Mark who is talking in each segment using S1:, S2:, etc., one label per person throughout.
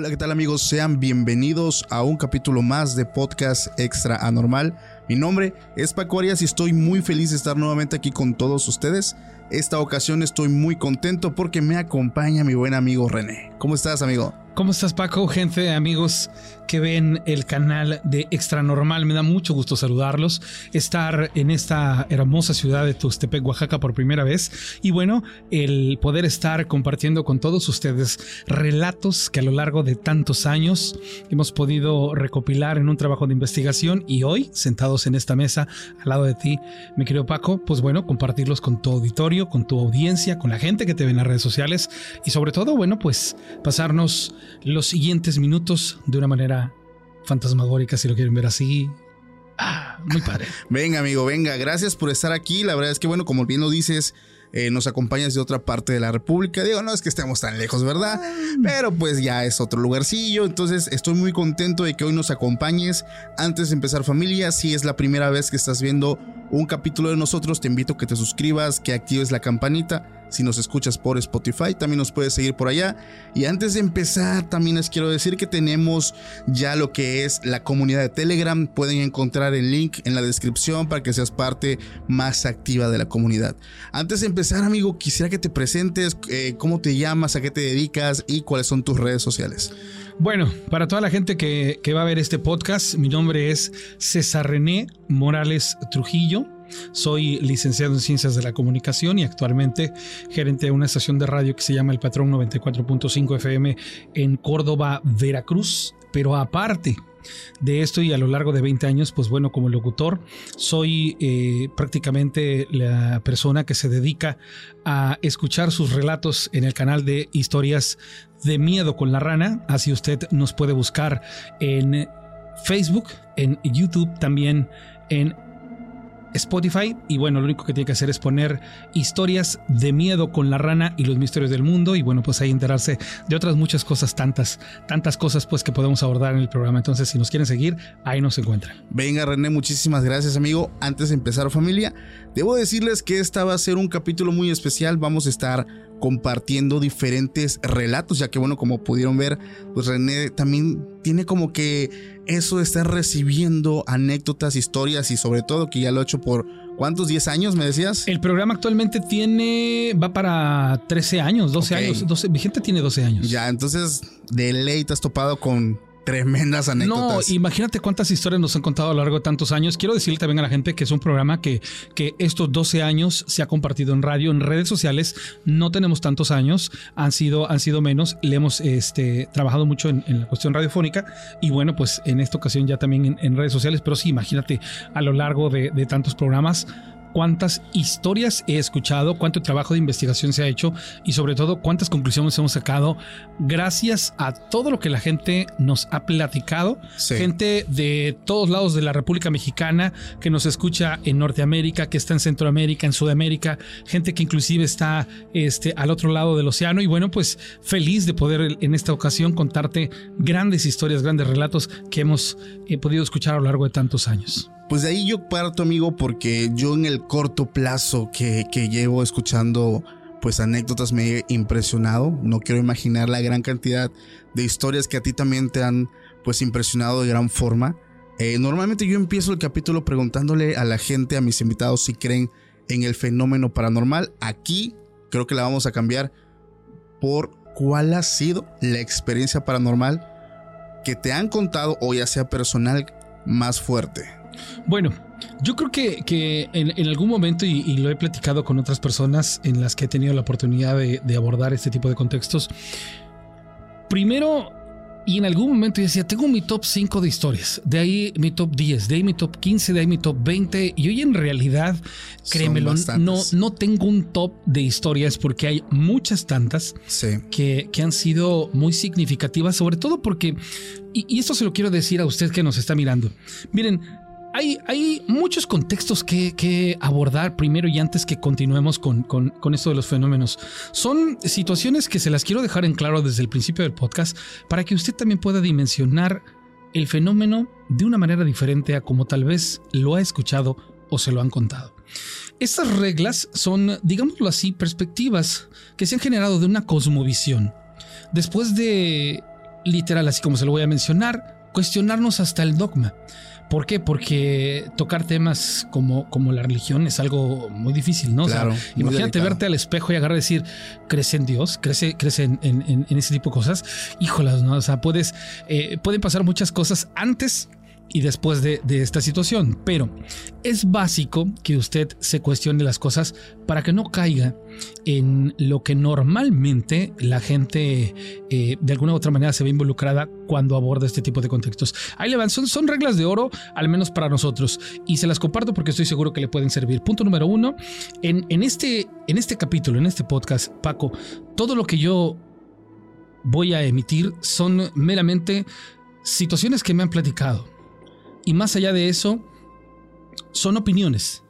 S1: Hola, ¿qué tal amigos? Sean bienvenidos a un capítulo más de Podcast Extra Anormal. Mi nombre es Paco Arias y estoy muy feliz de estar nuevamente aquí con todos ustedes. Esta ocasión estoy muy contento porque me acompaña mi buen amigo René. ¿Cómo estás, amigo?
S2: ¿Cómo estás, Paco? Gente, amigos que ven el canal de Extra Normal, me da mucho gusto saludarlos, estar en esta hermosa ciudad de Tustepec, Oaxaca por primera vez y bueno, el poder estar compartiendo con todos ustedes relatos que a lo largo de tantos años hemos podido recopilar en un trabajo de investigación y hoy, sentados en esta mesa al lado de ti, mi querido Paco, pues bueno, compartirlos con tu auditorio, con tu audiencia, con la gente que te ve en las redes sociales y sobre todo, bueno, pues pasarnos los siguientes minutos de una manera fantasmagórica, si lo quieren ver así. Ah, muy padre.
S1: venga, amigo, venga. Gracias por estar aquí. La verdad es que, bueno, como bien lo dices, eh, nos acompañas de otra parte de la República. Digo, no es que estemos tan lejos, ¿verdad? Pero pues ya es otro lugarcillo. Entonces estoy muy contento de que hoy nos acompañes. Antes de empezar familia, si es la primera vez que estás viendo un capítulo de nosotros, te invito a que te suscribas, que actives la campanita si nos escuchas por Spotify, también nos puedes seguir por allá. Y antes de empezar, también les quiero decir que tenemos ya lo que es la comunidad de Telegram. Pueden encontrar el link en la descripción para que seas parte más activa de la comunidad. Antes de empezar, amigo, quisiera que te presentes, eh, cómo te llamas, a qué te dedicas y cuáles son tus redes sociales.
S2: Bueno, para toda la gente que, que va a ver este podcast, mi nombre es César René Morales Trujillo. Soy licenciado en Ciencias de la Comunicación y actualmente gerente de una estación de radio que se llama El Patrón 94.5 FM en Córdoba, Veracruz. Pero aparte de esto y a lo largo de 20 años, pues bueno, como locutor, soy eh, prácticamente la persona que se dedica a escuchar sus relatos en el canal de historias de miedo con la rana. Así usted nos puede buscar en Facebook, en YouTube, también en Spotify y bueno, lo único que tiene que hacer es poner historias de miedo con la rana y los misterios del mundo y bueno, pues ahí enterarse de otras muchas cosas, tantas, tantas cosas pues que podemos abordar en el programa. Entonces, si nos quieren seguir, ahí nos encuentran.
S1: Venga, René, muchísimas gracias, amigo. Antes de empezar, familia, debo decirles que esta va a ser un capítulo muy especial. Vamos a estar compartiendo diferentes relatos, ya que bueno, como pudieron ver, pues René también tiene como que eso de estar recibiendo anécdotas, historias y sobre todo que ya lo ha hecho por ¿cuántos? ¿10 años me decías?
S2: El programa actualmente tiene, va para 13 años, 12 años, 12, mi gente tiene 12 años.
S1: Ya, entonces de ley te has topado con tremendas anécdotas.
S2: No, imagínate cuántas historias nos han contado a lo largo de tantos años. Quiero decirle también a la gente que es un programa que, que estos 12 años se ha compartido en radio, en redes sociales. No tenemos tantos años, han sido, han sido menos. Le hemos este, trabajado mucho en, la cuestión radiofónica y bueno, pues en esta ocasión ya también en, redes sociales. Pero sí, imagínate a lo largo de, de tantos programas cuántas historias he escuchado, cuánto trabajo de investigación se ha hecho y sobre todo cuántas conclusiones hemos sacado gracias a todo lo que la gente nos ha platicado. Gente de todos lados de la República Mexicana que nos escucha en Norteamérica, que está en Centroamérica, en Sudamérica, gente que inclusive está este, al otro lado del océano. Y bueno, pues feliz de poder en esta ocasión contarte grandes historias, grandes relatos que hemos eh, podido escuchar a lo largo de tantos años.
S1: Pues de ahí yo parto, amigo, porque yo en el corto plazo que, llevo escuchando pues anécdotas me he impresionado. No quiero imaginar la gran cantidad de historias que a ti también te han pues impresionado de gran forma. Eh, normalmente yo empiezo el capítulo preguntándole a la gente, a mis invitados, si creen en el fenómeno paranormal. Aquí creo que la vamos a cambiar por cuál ha sido la experiencia paranormal que te han contado o ya sea personal más fuerte.
S2: Bueno, yo creo que, en, algún momento, y, lo he platicado con otras personas en las que he tenido la oportunidad de, abordar este tipo de contextos, primero y en algún momento yo decía, tengo mi top 5 de historias, de ahí mi top 10, de ahí mi top 15, de ahí mi top 20. Y hoy en realidad, créemelo, no, no tengo un top de historias porque hay muchas tantas que, que, han sido muy significativas, sobre todo porque, y, y esto se lo quiero decir a usted que nos está mirando. Miren, hay, muchos contextos que, abordar primero y antes que continuemos con, con, esto de los fenómenos. Son situaciones que se las quiero dejar en claro desde el principio del podcast para que usted también pueda dimensionar el fenómeno de una manera diferente a como tal vez lo ha escuchado o se lo han contado. Estas reglas son, digámoslo así, perspectivas que se han generado de una cosmovisión. Después de literal, así como se lo voy a mencionar, cuestionarnos hasta el dogma. ¿Por qué? Porque tocar temas como, como la religión es algo muy difícil, ¿no?
S1: Claro,
S2: imagínate verte al espejo y agarrar y decir, crece en Dios, crece, crece en, ese tipo de cosas. Híjolas, ¿no? O sea, puedes, eh, pueden pasar muchas cosas antes y después de, esta situación. Pero es básico que usted se cuestione las cosas para que no caiga en lo que normalmente la gente eh, de alguna u otra manera se ve involucrada cuando aborda este tipo de contextos. Ahí le van, son, son reglas de oro, al menos para nosotros, y se las comparto porque estoy seguro que le pueden servir. Punto número uno, en, en, este, en este capítulo, en este podcast, Paco, todo lo que yo voy a emitir son meramente situaciones que me han platicado y más allá de eso, son opiniones.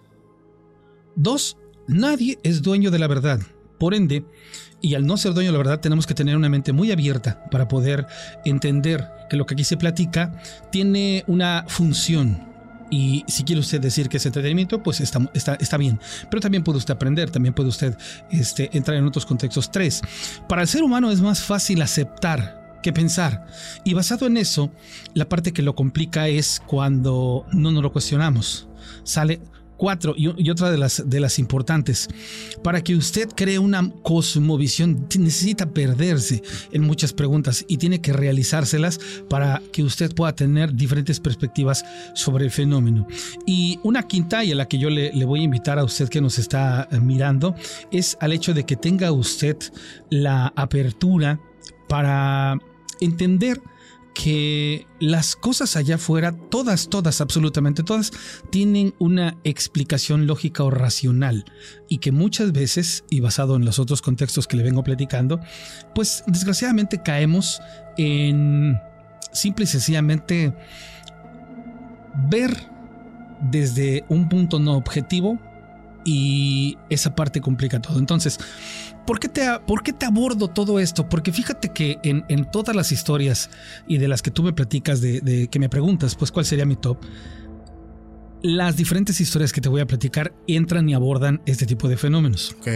S2: Dos, nadie es dueño de la verdad. Por ende, y al no ser dueño de la verdad, tenemos que tener una mente muy abierta para poder entender que lo que aquí se platica tiene una función. Y si quiere usted decir que es entretenimiento, pues está, está, está bien. Pero también puede usted aprender, también puede usted este, entrar en otros contextos. Tres, para el ser humano es más fácil aceptar que pensar. Y basado en eso, la parte que lo complica es cuando no nos lo cuestionamos. Sale cuatro y, otra de las, de las importantes. Para que usted cree una cosmovisión, necesita perderse en muchas preguntas y tiene que realizárselas para que usted pueda tener diferentes perspectivas sobre el fenómeno. Y una quinta y a la que yo le, le voy a invitar a usted que nos está mirando es al hecho de que tenga usted la apertura para entender que las cosas allá afuera, todas, todas, absolutamente todas, tienen una explicación lógica o racional y que muchas veces, y basado en los otros contextos que le vengo platicando, pues desgraciadamente caemos en simple y sencillamente ver desde un punto no objetivo y esa parte complica todo. Entonces, ¿por qué te, por qué te abordo todo esto? Porque fíjate que en, todas las historias y de las que tú me platicas, de, que me preguntas, pues cuál sería mi top, las diferentes historias que te voy a platicar entran y abordan este tipo de fenómenos.
S1: Ok.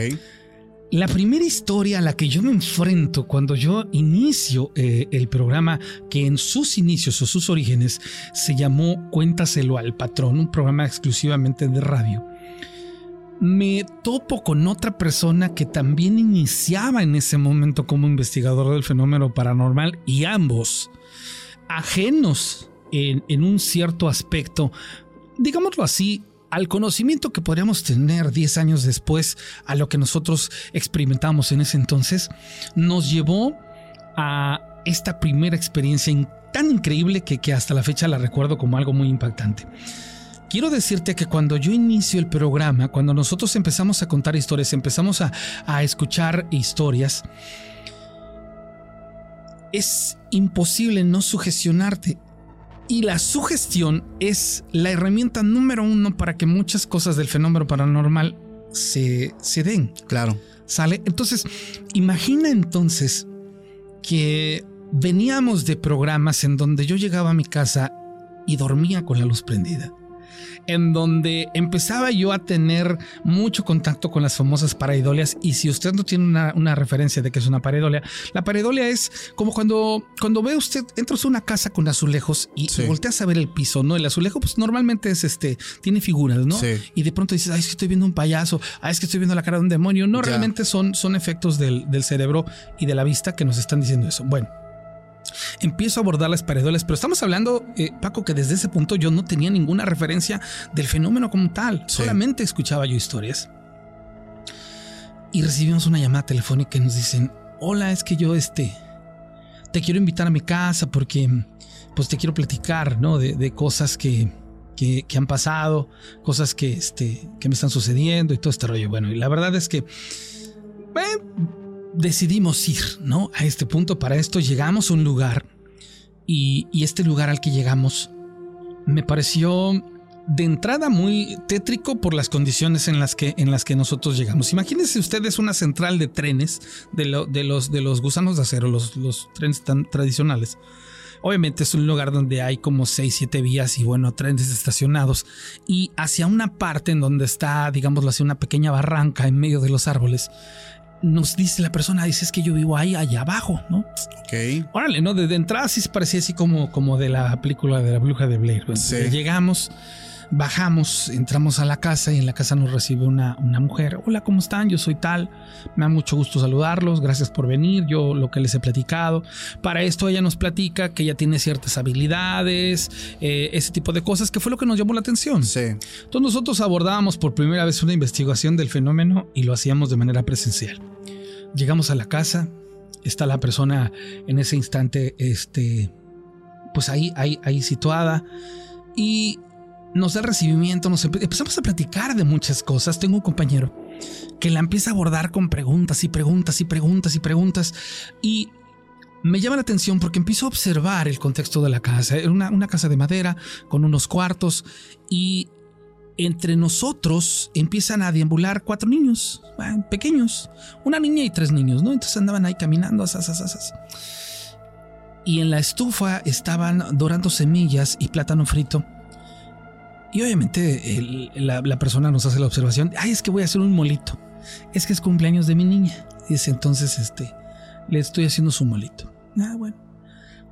S2: La primera historia a la que yo me enfrento cuando yo inicio eh, el programa, que en sus inicios o sus orígenes se llamó Cuéntaselo al patrón, un programa exclusivamente de radio, me topo con otra persona que también iniciaba en ese momento como investigador del fenómeno paranormal y ambos ajenos en, un cierto aspecto, digámoslo así, al conocimiento que podríamos tener 10 años después a lo que nosotros experimentamos en ese entonces, nos llevó a esta primera experiencia tan increíble que, que hasta la fecha la recuerdo como algo muy impactante quiero decirte que cuando yo inicio el programa, cuando nosotros empezamos a contar historias, empezamos a, escuchar historias, es imposible no sugestionarte. Y la sugestión es la herramienta número uno para que muchas cosas del fenómeno paranormal se, se den.
S1: Claro.
S2: ¿Sale? Entonces, imagina entonces que veníamos de programas en donde yo llegaba a mi casa y dormía con la luz prendida en donde empezaba yo a tener mucho contacto con las famosas pareidolias. Y si usted no tiene una, referencia de que es una pareidolia, la pareidolia es como cuando, cuando ve usted, entras a una casa con azulejos y, volteas a ver el piso, ¿no? El azulejo, pues normalmente es este, tiene figuras, ¿no? Y de pronto dices, ay, es que estoy viendo un payaso, ay, es que estoy viendo la cara de un demonio. No, realmente son, son efectos del, del cerebro y de la vista que nos están diciendo eso. Bueno empiezo a abordar las paredoles, pero estamos hablando, eh, Paco, que desde ese punto yo no tenía ninguna referencia del fenómeno como tal, solamente escuchaba yo historias. Y recibimos una llamada telefónica y nos dicen, hola, es que yo este, te quiero invitar a mi casa porque pues te quiero platicar, ¿no? De, cosas que, que, han pasado, cosas que, este, que me están sucediendo y todo este rollo. Bueno, y la verdad es que... Eh, decidimos ir, ¿no? A este punto, para esto llegamos a un lugar y, este lugar al que llegamos me pareció de entrada muy tétrico por las condiciones en las que, en las que nosotros llegamos. Imagínense ustedes una central de trenes de, los, de los gusanos de acero, los, los trenes tan tradicionales. Obviamente es un lugar donde hay como 6, 7 vías y bueno, trenes estacionados. Y hacia una parte en donde está, digámoslo así, una pequeña barranca en medio de los árboles, nos dice la persona, dice, es que yo vivo ahí, allá abajo, ¿no?
S1: Ok.
S2: Órale, ¿no? De, de entrada sí se parecía así como, como de la película de la bruja de Blair.
S1: Sí.
S2: Llegamos, bajamos, entramos a la casa y en la casa nos recibe una, una mujer. Hola, ¿cómo están? Yo soy tal. Me da mucho gusto saludarlos. Gracias por venir. Yo lo que les he platicado. Para esto ella nos platica que ella tiene ciertas habilidades, eh, ese tipo de cosas, que fue lo que nos llamó la atención.
S1: Sí.
S2: Entonces nosotros abordábamos por primera vez una investigación del fenómeno y lo hacíamos de manera presencial. Llegamos a la casa, está la persona en ese instante, este, pues ahí, ahí, ahí situada y nos da recibimiento, nos empe- empezamos a platicar de muchas cosas. Tengo un compañero que la empieza a abordar con preguntas y preguntas y preguntas y preguntas y me llama la atención porque empiezo a observar el contexto de la casa. Era una, una casa de madera con unos cuartos y entre nosotros empiezan a deambular cuatro niños ah, pequeños, una niña y tres niños, ¿no? Entonces andaban ahí caminando, asas, asas, asas. y en la estufa estaban dorando semillas y plátano frito. Y obviamente la, persona nos hace la observación, ay, es que voy a hacer un molito, es que es cumpleaños de mi niña. Dice, entonces, este, le estoy haciendo su molito. Ah, bueno.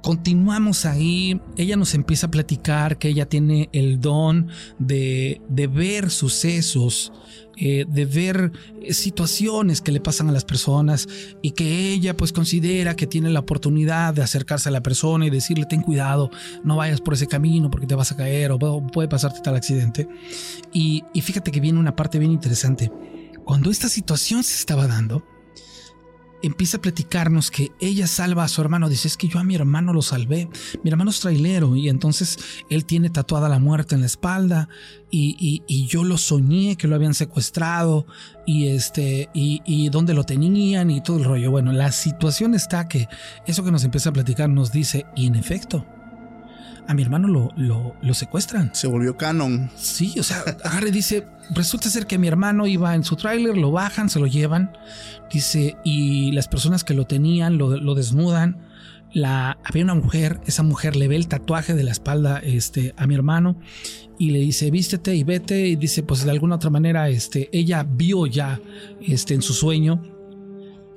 S2: Continuamos ahí, ella nos empieza a platicar que ella tiene el don de, de ver sucesos, eh, de ver eh, situaciones que le pasan a las personas y que ella pues considera que tiene la oportunidad de acercarse a la persona y decirle ten cuidado, no vayas por ese camino porque te vas a caer o pu- puede pasarte tal accidente. Y, y fíjate que viene una parte bien interesante. Cuando esta situación se estaba dando, empieza a platicarnos que ella salva a su hermano. Dice, es que yo a mi hermano lo salvé. Mi hermano es trailero y entonces él tiene tatuada la muerte en la espalda y, y- y yo lo soñé que lo habían secuestrado y este y, y dónde lo tenían y todo el rollo. Bueno, la situación está que eso que nos empieza a platicar nos dice, y en efecto, a mi hermano lo, lo, lo secuestran.
S1: Se volvió canon.
S2: Sí, o sea, agarre y dice, resulta ser que mi hermano iba en su tráiler, lo bajan, se lo llevan, dice, y las personas que lo tenían lo, lo desnudan. La, había una mujer, esa mujer le ve el tatuaje de la espalda este, a mi hermano y le dice, vístete y vete, y dice, pues de alguna otra manera, este, ella vio ya este, en su sueño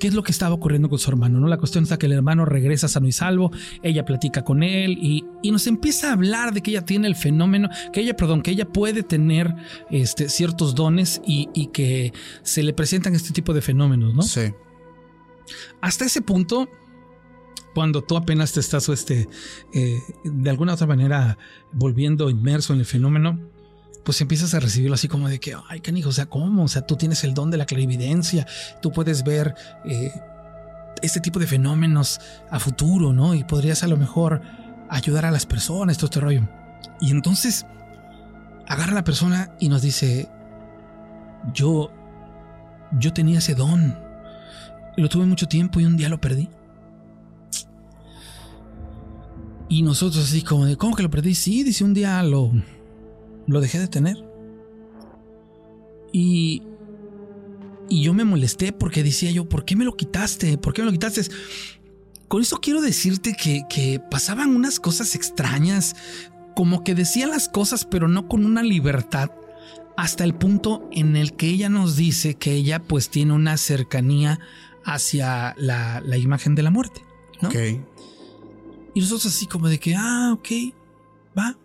S2: qué es lo que estaba ocurriendo con su hermano, ¿no? La cuestión está que el hermano regresa sano y salvo, ella platica con él y, y nos empieza a hablar de que ella tiene el fenómeno, que ella, perdón, que ella puede tener este, ciertos dones y, y que se le presentan este tipo de fenómenos, ¿no?
S1: Sí.
S2: Hasta ese punto, cuando tú apenas te estás este, eh, de alguna otra manera volviendo inmerso en el fenómeno, pues empiezas a recibirlo así como de que, ay, canijo, o sea, ¿cómo? O sea, tú tienes el don de la clarividencia, tú puedes ver eh, este tipo de fenómenos a futuro, ¿no? Y podrías a lo mejor ayudar a las personas, todo este rollo. Y entonces agarra a la persona y nos dice, yo, yo tenía ese don, lo tuve mucho tiempo y un día lo perdí. Y nosotros así como de, ¿cómo que lo perdí? Sí, dice, un día lo, lo dejé de tener. Y, y yo me molesté porque decía yo, ¿por qué me lo quitaste? ¿Por qué me lo quitaste? Con eso quiero decirte que, que pasaban unas cosas extrañas, como que decía las cosas, pero no con una libertad, hasta el punto en el que ella nos dice que ella pues tiene una cercanía hacia la, la imagen de la muerte. ¿no?
S1: Ok.
S2: Y nosotros así como de que, ah, ok, va.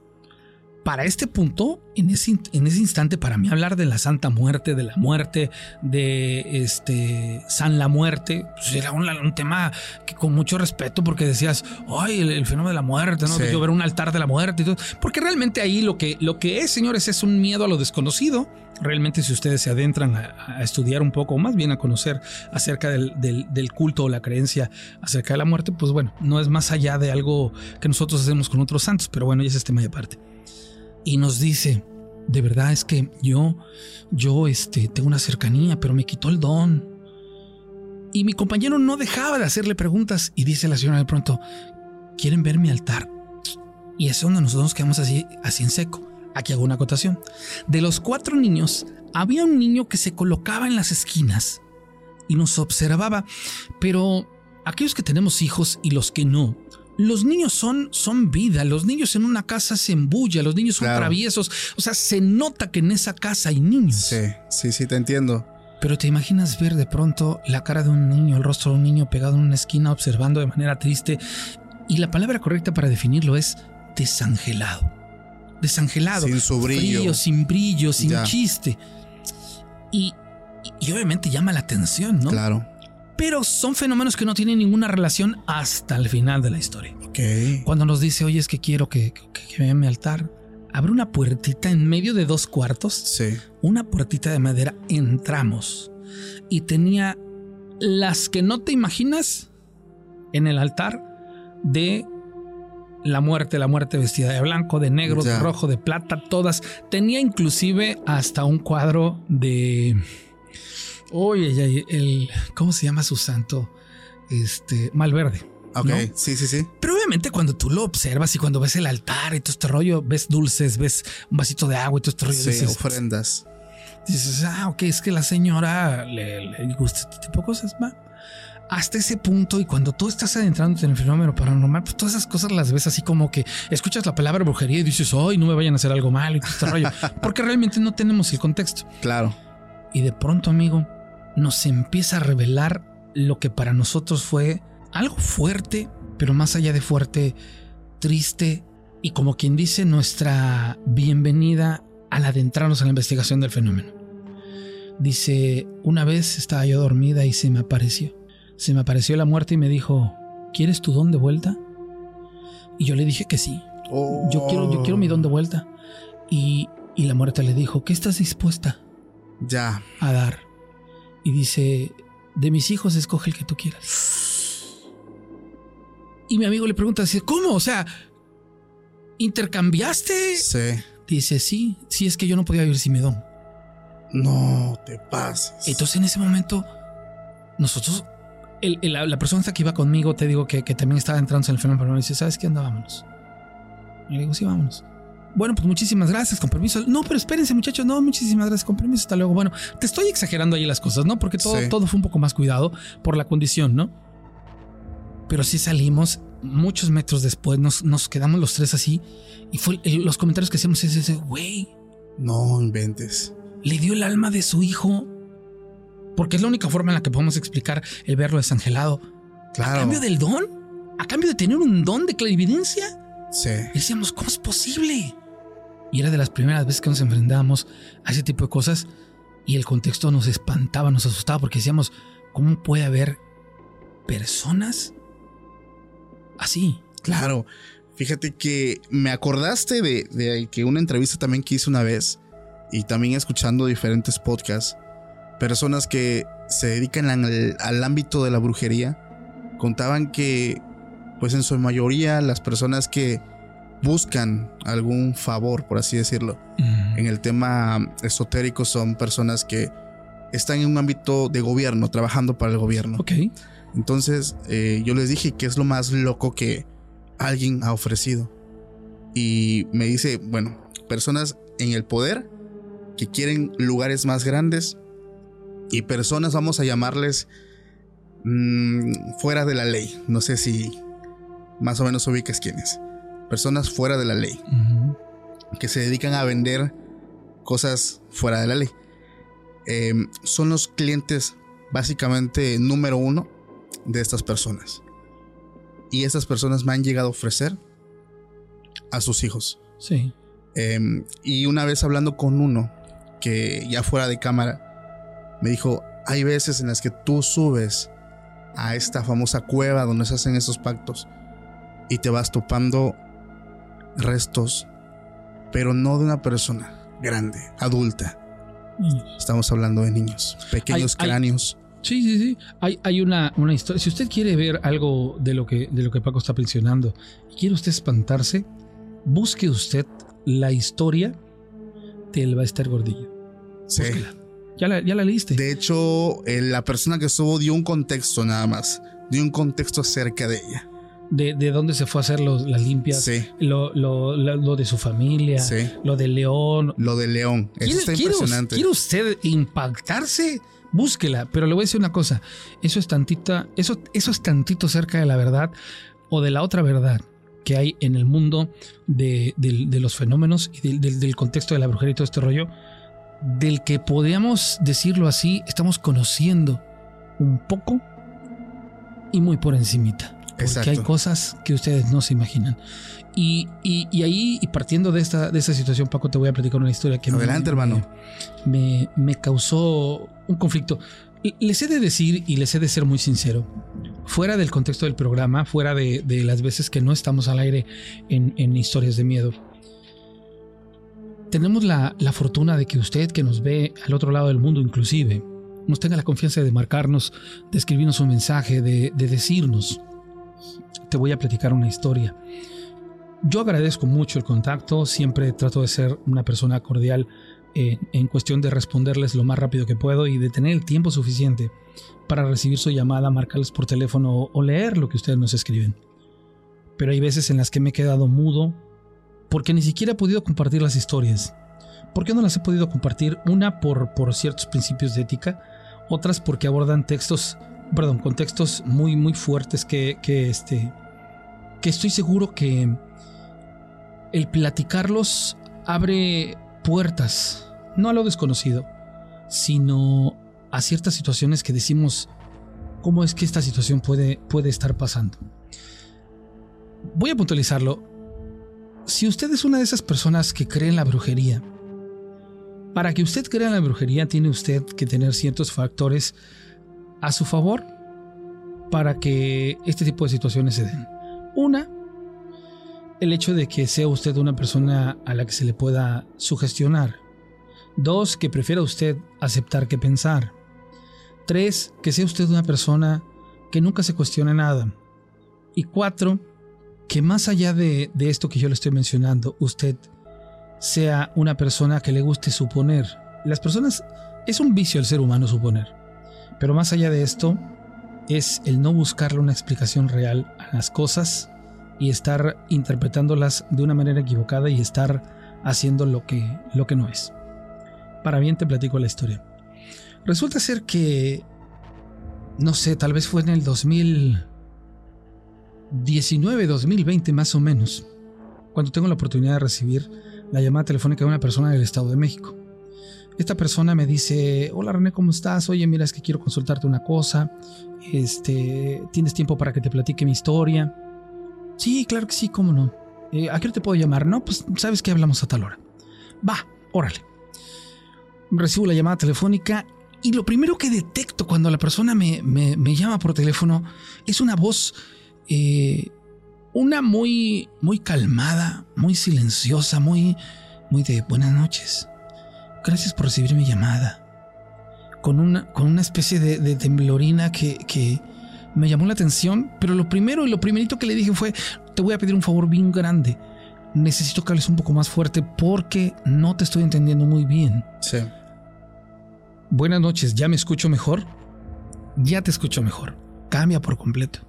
S2: Para este punto, en ese, en ese instante, para mí hablar de la Santa Muerte, de la muerte, de este San la Muerte, pues era un, un tema que con mucho respeto, porque decías, ay, el, el fenómeno de la muerte, ¿no?
S1: Sí.
S2: Yo ver un altar de la muerte y todo. Porque realmente ahí lo que, lo que es, señores, es un miedo a lo desconocido. Realmente, si ustedes se adentran a, a estudiar un poco, o más bien a conocer acerca del, del- del culto o la creencia acerca de la muerte, pues bueno, no es más allá de algo que nosotros hacemos con otros santos, pero bueno, ya es este tema de aparte. Y nos dice, de verdad es que yo, yo este, tengo una cercanía, pero me quitó el don. Y mi compañero no dejaba de hacerle preguntas y dice la señora de pronto, ¿quieren ver mi altar? Y es donde nosotros nos quedamos así, así en seco. Aquí hago una acotación. De los cuatro niños, había un niño que se colocaba en las esquinas y nos observaba, pero aquellos que tenemos hijos y los que no, los niños son, son vida, los niños en una casa se embulla, los niños son
S1: Claro.
S2: traviesos, o sea, se nota que en esa casa hay niños.
S1: Sí, sí, sí, te entiendo.
S2: Pero te imaginas ver de pronto la cara de un niño, el rostro de un niño pegado en una esquina observando de manera triste. Y la palabra correcta para definirlo es desangelado. Desangelado.
S1: Sin su brillo.
S2: Frío, sin brillo, sin
S1: Ya.
S2: chiste. Y, y obviamente llama la atención, ¿no?
S1: Claro.
S2: Pero son fenómenos que no tienen ninguna relación hasta el final de la historia.
S1: Ok.
S2: Cuando nos dice, oye, es que quiero que, que, que vean mi altar, abre una puertita en medio de dos cuartos
S1: Sí.
S2: una puertita de madera, entramos y tenía las que no te imaginas en el altar de la muerte, la muerte vestida de blanco, de negro, de rojo, de plata, todas. Tenía inclusive hasta un cuadro de... Oye, el... ¿Cómo se llama su santo? Este... Malverde.
S1: Ok.
S2: ¿no?
S1: Sí, sí, sí.
S2: Pero obviamente cuando tú lo observas y cuando ves el altar y todo este rollo, ves dulces, ves un vasito de agua y todo este rollo,
S1: Sí,
S2: dices,
S1: ofrendas.
S2: dices, ah, ok, es que la señora le, le gusta este tipo de cosas, va. Hasta ese punto, y cuando tú estás adentrándote en el fenómeno paranormal, pues todas esas cosas las ves así como que escuchas la palabra brujería y dices, ay, no me vayan a hacer algo mal y todo este rollo, porque realmente no tenemos el contexto.
S1: Claro.
S2: Y de pronto, amigo, nos empieza a revelar lo que para nosotros fue algo fuerte, pero más allá de fuerte, triste y como quien dice nuestra bienvenida al adentrarnos en la investigación del fenómeno. Dice, una vez estaba yo dormida y se me apareció. Se me apareció la muerte y me dijo, ¿quieres tu don de vuelta? Y yo le dije que sí. Yo quiero, yo quiero mi don de vuelta. Y, y la muerte le dijo, ¿qué estás dispuesta
S1: Ya.
S2: a dar? Y dice, de mis hijos escoge el que tú quieras. Y mi amigo le pregunta, dice, ¿cómo? O sea, ¿intercambiaste?
S1: Sí.
S2: Dice, sí, sí es que yo no podía vivir sin mi don.
S1: No te pases.
S2: Entonces en ese momento, nosotros, el- el- la, la persona que iba conmigo, te digo que, que también estaba entrando en el fenómeno, pero me dice, ¿sabes qué? Anda, vámonos. Y le digo, sí, vámonos. Bueno, pues muchísimas gracias, con permiso. No, pero espérense, muchachos, no, muchísimas gracias, con permiso, hasta luego. Bueno, te estoy exagerando ahí las cosas, ¿no? Porque todo,
S1: Sí.
S2: todo fue un poco más cuidado por la condición, ¿no? Pero sí salimos muchos metros después, nos, nos quedamos los tres así, y fue los comentarios que hacíamos es ese, güey,
S1: No inventes.
S2: le dio el alma de su hijo. Porque es la única forma en la que podemos explicar el verlo desangelado. ¿A
S1: Claro.
S2: cambio del don? ¿A cambio de tener un don de clarividencia?
S1: Sí.
S2: Y decíamos, ¿cómo es posible? Y era de las primeras veces que nos enfrentábamos a ese tipo de cosas y el contexto nos espantaba, nos asustaba porque decíamos, ¿cómo puede haber personas así?
S1: Claro. Fíjate que me acordaste de, que una entrevista también que hice una vez y también escuchando diferentes podcasts, personas que se dedican al, al ámbito de la brujería, contaban que, pues en su mayoría, las personas que buscan algún favor, por así decirlo, en el tema esotérico son personas que están en un ámbito de gobierno, trabajando para el gobierno.
S2: Ok.
S1: Entonces eh, yo les dije que es lo más loco que alguien ha ofrecido. Y me dice, bueno, personas en el poder que quieren lugares más grandes y personas, vamos a llamarles, mm, fuera de la ley. No sé si más o menos ubicas quiénes. Personas fuera de la ley que se dedican a vender cosas fuera de la ley. Eh, son los clientes básicamente número uno de estas personas. Y estas personas me han llegado a ofrecer a sus hijos.
S2: Sí.
S1: Eh, y una vez hablando con uno que ya fuera de cámara, me dijo, hay veces en las que tú subes a esta famosa cueva donde se hacen esos pactos y te vas topando restos, pero no de una persona grande, adulta. Estamos hablando de niños, pequeños
S2: Hay- hay-
S1: cráneos.
S2: Sí, sí, sí. Hay, hay una, una historia. Si usted quiere ver algo de lo que, de lo que Paco está mencionando y quiere usted espantarse, busque usted la historia del Baester Gordillo.
S1: Sí.
S2: Búsquela. Ya la, ya la leíste.
S1: De hecho, eh, la persona que estuvo dio un contexto nada más, dio un contexto acerca de ella.
S2: De, de dónde se fue a hacer los- las limpias,
S1: Sí,
S2: lo, lo- lo- lo de su familia,
S1: sí.
S2: lo de León.
S1: Lo de León. Eso
S2: ¿Quiere,
S1: está impresionante.
S2: quiere usted impactarse? Búsquela, pero le voy a decir una cosa. Eso es tantita, eso, eso es tantito cerca de la verdad o de la otra verdad que hay en el mundo de, del- de los fenómenos y del contexto de la brujería y todo este rollo. del que podríamos decirlo así, estamos conociendo un poco y muy por encimita. Porque hay cosas que ustedes no se imaginan. Y, ahí, y partiendo de esta, de esta situación, Paco, te voy a platicar una historia que
S1: Adelante, hermano.
S2: Me, me, causó un conflicto. Les he de decir y les he de ser muy sincero, fuera del contexto del programa, fuera de, las veces que no estamos al aire en, en historias de miedo, tenemos la, fortuna de que usted que nos ve al otro lado del mundo inclusive, nos tenga la confianza de marcarnos, de escribirnos un mensaje, de, decirnos, te voy a platicar una historia. Yo agradezco mucho el contacto, siempre trato de ser una persona cordial eh, en cuestión de responderles lo más rápido que puedo y de tener el tiempo suficiente para recibir su llamada, marcarles por teléfono o leer lo que ustedes nos escriben. Pero hay veces en las que me he quedado mudo porque ni siquiera he podido compartir las historias. ¿Por qué no las he podido compartir? Una por, por ciertos principios de ética, otras porque abordan textos, perdón, contextos muy, muy fuertes que, que, este, que estoy seguro que el platicarlos abre puertas, no a lo desconocido, sino a ciertas situaciones que decimos, ¿cómo es que esta situación puede, puede estar pasando? Voy a puntualizarlo si usted es una de esas personas que cree en la brujería, para que usted crea en la brujería tiene usted que tener ciertos factores a su favor para que este tipo de situaciones se den. Una, el hecho de que sea usted una persona a la que se le pueda sugestionar. Dos, que prefiera usted aceptar que pensar. Tres, que sea usted una persona que nunca se cuestione nada. Y cuatro, que más allá de, esto que yo le estoy mencionando, usted sea una persona que le guste suponer. Las personas, es un vicio el ser humano suponer. Pero más allá de esto, es el no buscarle una explicación real a las cosas y estar interpretándolas de una manera equivocada y estar haciendo lo que, lo que no es. Para bien te platico la historia. Resulta ser que, no sé, tal vez fue en el 2000, 19-2020 más o menos, cuando tengo la oportunidad de recibir la llamada telefónica de una persona del Estado de México. Esta persona me dice, hola René, ¿cómo estás? Oye, mira, es que quiero consultarte una cosa. Este, ¿Tienes tiempo para que te platique mi historia? Sí, claro que sí, cómo no. Eh, ¿A qué hora te puedo llamar? No, pues sabes que hablamos a tal hora. Va, órale. Recibo la llamada telefónica y lo primero que detecto cuando la persona me, me, me llama por teléfono es una voz eh, una muy, muy calmada, muy silenciosa, muy, muy de buenas noches. Gracias por recibir mi llamada. Con una, con una especie de, temblorina que, que, me llamó la atención, pero lo primero y lo primerito que le dije fue, te voy a pedir un favor bien grande. Necesito que hables un poco más fuerte porque no te estoy entendiendo muy bien.
S1: Sí.
S2: Buenas noches, ¿ya me escucho mejor? Ya te escucho mejor. Cambia por completo.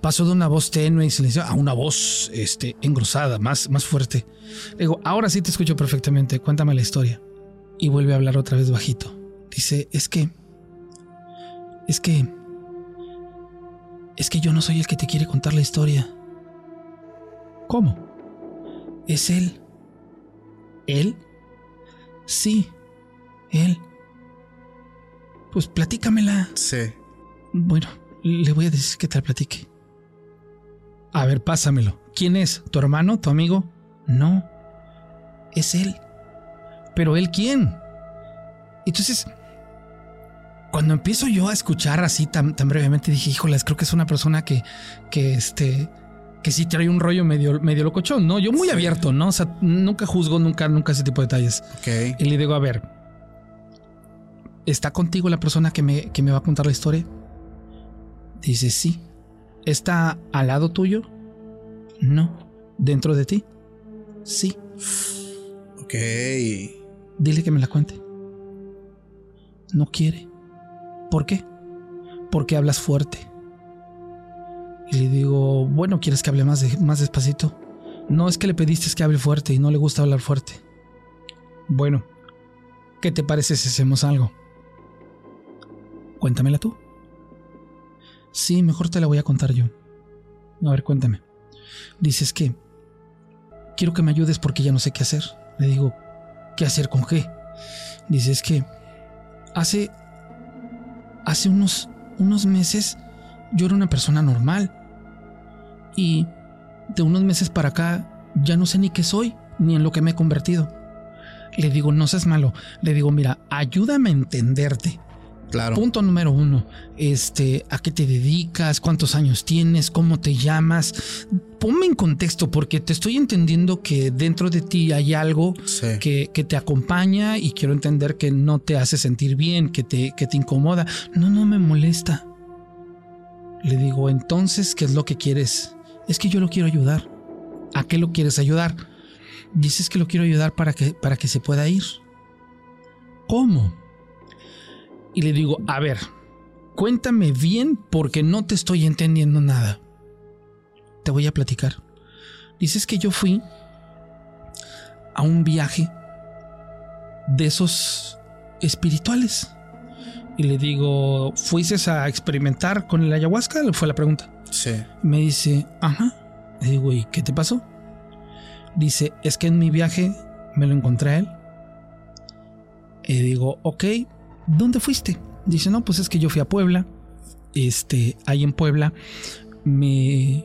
S2: Pasó de una voz tenue y silenciosa a una voz este, engrosada, más, más fuerte. Le digo, ahora sí te escucho perfectamente, cuéntame la historia. Y vuelve a hablar otra vez bajito. Dice, es que... Es que... Es que yo no soy el que te quiere contar la historia. ¿Cómo? Es él. ¿Él? Sí, él. Pues platícamela.
S1: Sí.
S2: Bueno, le voy a decir que te la platique. A ver, pásamelo. ¿Quién es? ¿Tu hermano? ¿Tu amigo? No. Es él. ¿Pero él quién? Entonces, cuando empiezo yo a escuchar así tan, tan brevemente, dije, híjoles, creo que es una persona que, que este, que sí trae un rollo medio, medio locochón, ¿no? Yo muy abierto, ¿no? O sea, nunca juzgo, nunca, nunca ese tipo de detalles.
S1: Ok.
S2: Y le digo, a ver, ¿está contigo la persona que me, que me va a contar la historia? Dice, sí. ¿Está al lado tuyo? No. ¿Dentro de ti? Sí.
S1: Ok.
S2: Dile que me la cuente. No quiere. ¿Por qué? Porque hablas fuerte. Y le digo, bueno, ¿quieres que hable más, más despacito? No es que le pediste que hable fuerte y no le gusta hablar fuerte. Bueno, ¿qué te parece si hacemos algo? Cuéntamela tú. Sí, mejor te la voy a contar yo. A ver, cuéntame. Dices que quiero que me ayudes porque ya no sé qué hacer. Le digo, ¿qué hacer con qué? Dice, es que hace, hace unos, unos meses yo era una persona normal. Y de unos meses para acá ya no sé ni qué soy, ni en lo que me he convertido. Le digo, no seas malo. Le digo, mira, ayúdame a entenderte.
S1: Claro.
S2: Punto número uno, este, ¿a qué te dedicas? ¿Cuántos años tienes? ¿Cómo te llamas? Ponme en contexto porque te estoy entendiendo que dentro de ti hay algo
S1: Sí.
S2: que, que te acompaña y quiero entender que no te hace sentir bien, que te, que te incomoda. No, no me molesta. Le digo, entonces, ¿qué es lo que quieres? Es que yo lo quiero ayudar. ¿A qué lo quieres ayudar? Dices que lo quiero ayudar para que, para que se pueda ir. ¿Cómo? Y le digo, a ver, cuéntame bien porque no te estoy entendiendo nada. Te voy a platicar. Dices que yo fui a un viaje de esos espirituales. Y le digo, ¿fuiste a experimentar con el ayahuasca? Fue la pregunta.
S1: Sí.
S2: Me dice, ajá. Le digo, ¿y qué te pasó? Dice, es que en mi viaje me lo encontré a él. Y digo, ok, ¿dónde fuiste? Dice, no, pues es que yo fui a Puebla. Este, ahí en Puebla me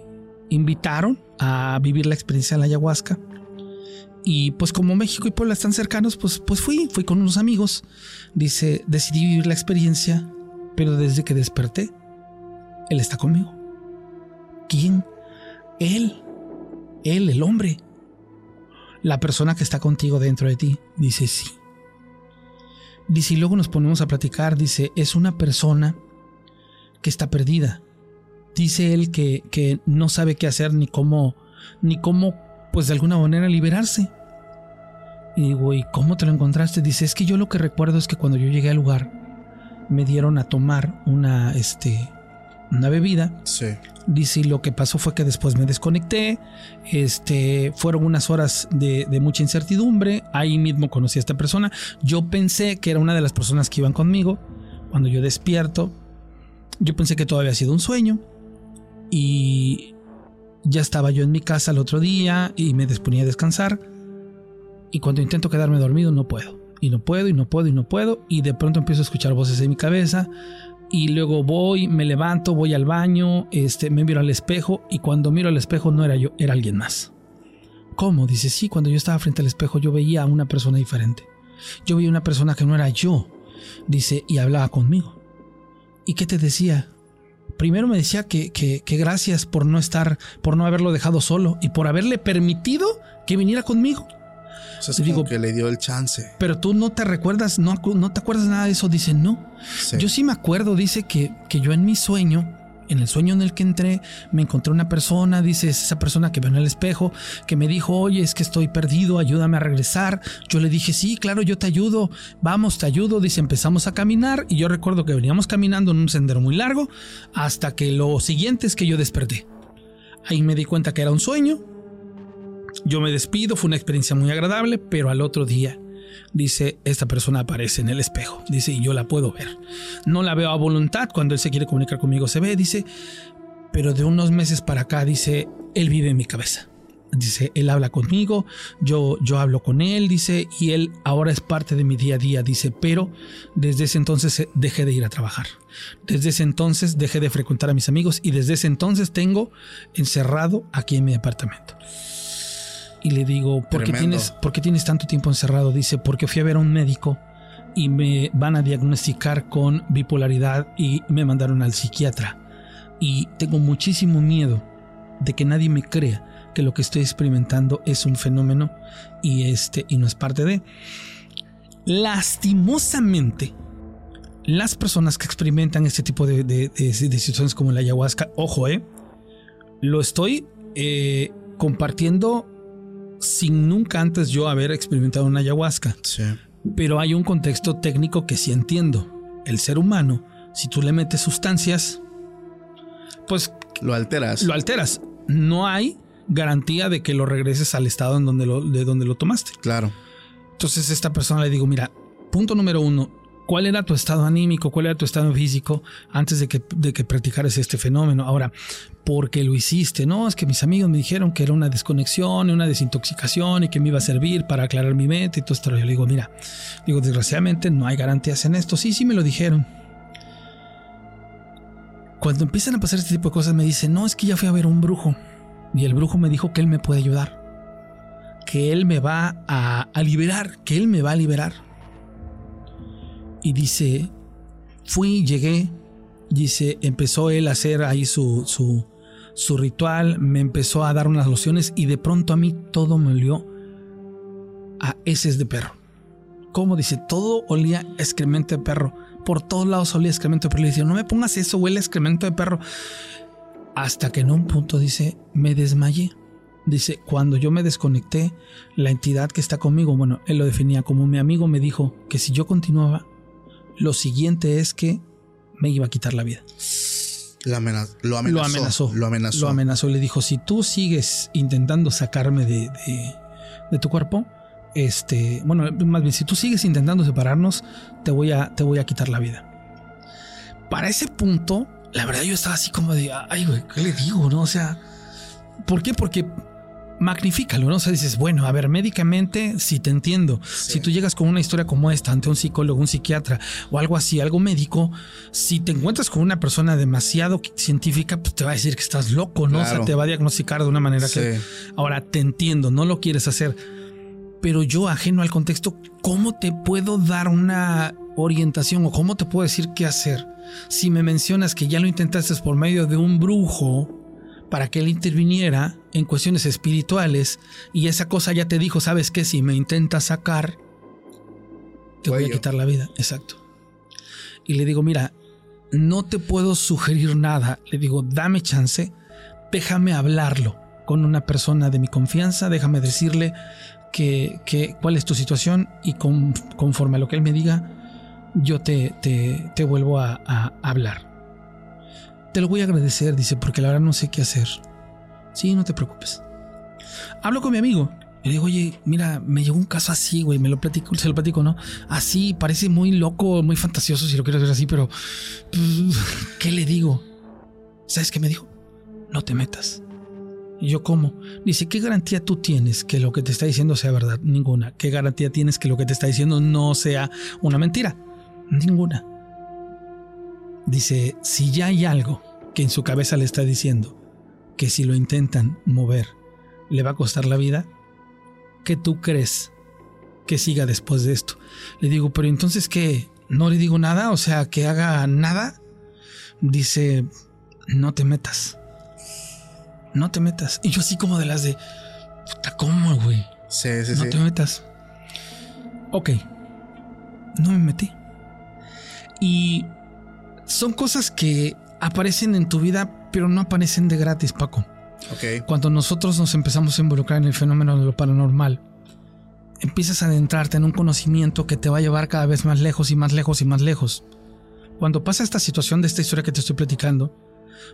S2: invitaron a vivir la experiencia de la ayahuasca. Y pues como México y Puebla están cercanos, pues, pues fui, fui con unos amigos. Dice, decidí vivir la experiencia, pero desde que desperté, él está conmigo. ¿Quién? Él. Él, el hombre. La persona que está contigo dentro de ti. Dice, sí. Dice, y luego nos ponemos a platicar. Dice, es una persona que está perdida. Dice él que, que no sabe qué hacer ni cómo, ni cómo, pues de alguna manera liberarse. Y digo, ¿y cómo te lo encontraste? Dice, es que yo lo que recuerdo es que cuando yo llegué al lugar, me dieron a tomar una, este, una bebida.
S1: Sí.
S2: Dice, y lo que pasó fue que después me desconecté. Este, fueron unas horas de, de mucha incertidumbre. Ahí mismo conocí a esta persona. Yo pensé que era una de las personas que iban conmigo. Cuando yo despierto, yo pensé que todo había sido un sueño. Y ya estaba yo en mi casa el otro día y me disponía a descansar. Y cuando intento quedarme dormido, no puedo. Y no puedo, y no puedo, y no puedo. Y de pronto empiezo a escuchar voces en mi cabeza y luego voy, me levanto, voy al baño, este, me miro al espejo y cuando miro al espejo no era yo, era alguien más. ¿Cómo? Dice, sí, cuando yo estaba frente al espejo yo veía a una persona diferente. Yo veía una persona que no era yo. Dice, y hablaba conmigo. ¿Y qué te decía? Primero me decía que, que, que gracias por no estar, por no haberlo dejado solo y por haberle permitido que viniera conmigo.
S1: O sea, es como que le dio el chance.
S2: Pero tú no te recuerdas, no, no te acuerdas nada de eso. Dice, no.
S1: Sí.
S2: Yo sí me acuerdo, dice que, que yo en mi sueño, en el sueño en el que entré, me encontré una persona, dice, es esa persona que veo en el espejo, que me dijo, oye, es que estoy perdido, ayúdame a regresar. Yo le dije, sí, claro, yo te ayudo, vamos, te ayudo. Dice, empezamos a caminar y yo recuerdo que veníamos caminando en un sendero muy largo hasta que lo siguiente es que yo desperté. Ahí me di cuenta que era un sueño. Yo me despido, fue una experiencia muy agradable, pero al otro día, dice, esta persona aparece en el espejo, dice, y yo la puedo ver. No la veo a voluntad, cuando él se quiere comunicar conmigo se ve, dice, pero de unos meses para acá, dice, él vive en mi cabeza. Dice, él habla conmigo, yo, yo hablo con él, dice, y él ahora es parte de mi día a día, dice, pero desde ese entonces eh, dejé de ir a trabajar. Desde ese entonces dejé de frecuentar a mis amigos y desde ese entonces tengo encerrado aquí en mi departamento. Y le digo, ¿por qué, tienes, ¿por qué tienes tanto tiempo encerrado? Dice, porque fui a ver a un médico y me van a diagnosticar con bipolaridad y me mandaron al psiquiatra. Y tengo muchísimo miedo de que nadie me crea que lo que estoy experimentando es un fenómeno y este y no es parte de. Lastimosamente, las personas que experimentan este tipo de, de- de- de situaciones como la ayahuasca, ojo, eh, lo estoy eh, compartiendo sin nunca antes yo haber experimentado una ayahuasca.
S1: Sí.
S2: Pero hay un contexto técnico que sí entiendo. El ser humano, si tú le metes sustancias, pues
S1: Lo alteras.
S2: lo alteras. No hay garantía de que lo regreses al estado en donde lo, de donde lo tomaste.
S1: Claro.
S2: Entonces esta persona le digo, mira, punto número uno, cuál era tu estado anímico, cuál era tu estado físico antes de que, de que practicaras este fenómeno. Ahora, ¿por qué lo hiciste? No, es que mis amigos me dijeron que era una desconexión, una desintoxicación y que me iba a servir para aclarar mi mente y todo esto. Yo le digo, mira, digo, desgraciadamente no hay garantías en esto. Sí, sí me lo dijeron. Cuando empiezan a pasar este tipo de cosas me dicen, no, es que ya fui a ver un brujo y el brujo me dijo que él me puede ayudar, que él me va a, a liberar, que él me va a liberar y dice, fui, llegué, dice, empezó él a hacer ahí su, su, su ritual, me empezó a dar unas lociones y de pronto a mí todo me olió a heces de perro. ¿Cómo dice? Todo olía excremento de perro. Por todos lados olía excremento de perro. Le dice, no me pongas eso, huele excremento de perro. Hasta que en un punto dice, me desmayé. Dice, cuando yo me desconecté, la entidad que está conmigo, bueno, él lo definía como mi amigo, me dijo que si yo continuaba, lo siguiente es que me iba a quitar la vida.
S1: Lo amenazó. Lo
S2: amenazó.
S1: Lo amenazó.
S2: Lo amenazó. Le dijo, si tú sigues intentando sacarme de, de, tu cuerpo, este, bueno, más bien, si tú sigues intentando separarnos, te voy a, te voy a quitar la vida. Para ese punto, la verdad yo estaba así como de, ay, güey, ¿qué le digo? No, o sea, ¿por qué? Porque magnifícalo, ¿no? O sea, dices, bueno, a ver, médicamente, si te entiendo. Si tú llegas con una historia como esta ante un psicólogo, un psiquiatra o algo así, algo médico, si te encuentras con una persona demasiado científica, pues te va a decir que estás loco, ¿no? O sea, te va a diagnosticar de una manera que. Ahora, te entiendo, no lo quieres hacer. Pero yo, ajeno al contexto, ¿cómo te puedo dar una orientación o cómo te puedo decir qué hacer? Si me mencionas que ya lo intentaste por medio de un brujo, para que él interviniera en cuestiones espirituales y esa cosa ya te dijo, sabes que si me intentas sacar, te voy a quitar la vida. Exacto. Y le digo, mira, no te puedo sugerir nada. Le digo, dame chance, déjame hablarlo con una persona de mi confianza, déjame decirle que, cuál es tu situación y conforme a lo que él me diga, yo te, te, vuelvo a hablar. Te lo voy a agradecer, dice, porque la verdad no sé qué hacer. Sí, no te preocupes. Hablo con mi amigo. Le digo, oye, mira, me llegó un caso así, güey, me lo platico, se lo platico, ¿no? Así, parece muy loco, muy fantasioso, si lo quiero decir así, pero. ¿Qué le digo? ¿Sabes qué me dijo? No te metas. Y yo, ¿cómo? Dice, ¿qué garantía tú tienes que lo que te está diciendo sea verdad? Ninguna. ¿Qué garantía tienes que lo que te está diciendo no sea una mentira? Ninguna. Dice, si ya hay algo que en su cabeza le está diciendo que si lo intentan mover le va a costar la vida, ¿qué tú crees que siga después de esto? Le digo, pero entonces ¿qué? ¿No le digo nada? O sea, que haga nada. Dice, no te metas. No te metas. Y yo así como de las de, puta, ¿cómo, güey?
S1: Sí, sí,
S2: no te metas. Ok. No me metí. Y son cosas que aparecen en tu vida, pero no aparecen de gratis, Paco.
S1: Okay.
S2: Cuando nosotros nos empezamos a involucrar en el fenómeno de lo paranormal, empiezas a adentrarte en un conocimiento que te va a llevar cada vez más lejos y más lejos y más lejos. Cuando pasa esta situación de esta historia que te estoy platicando,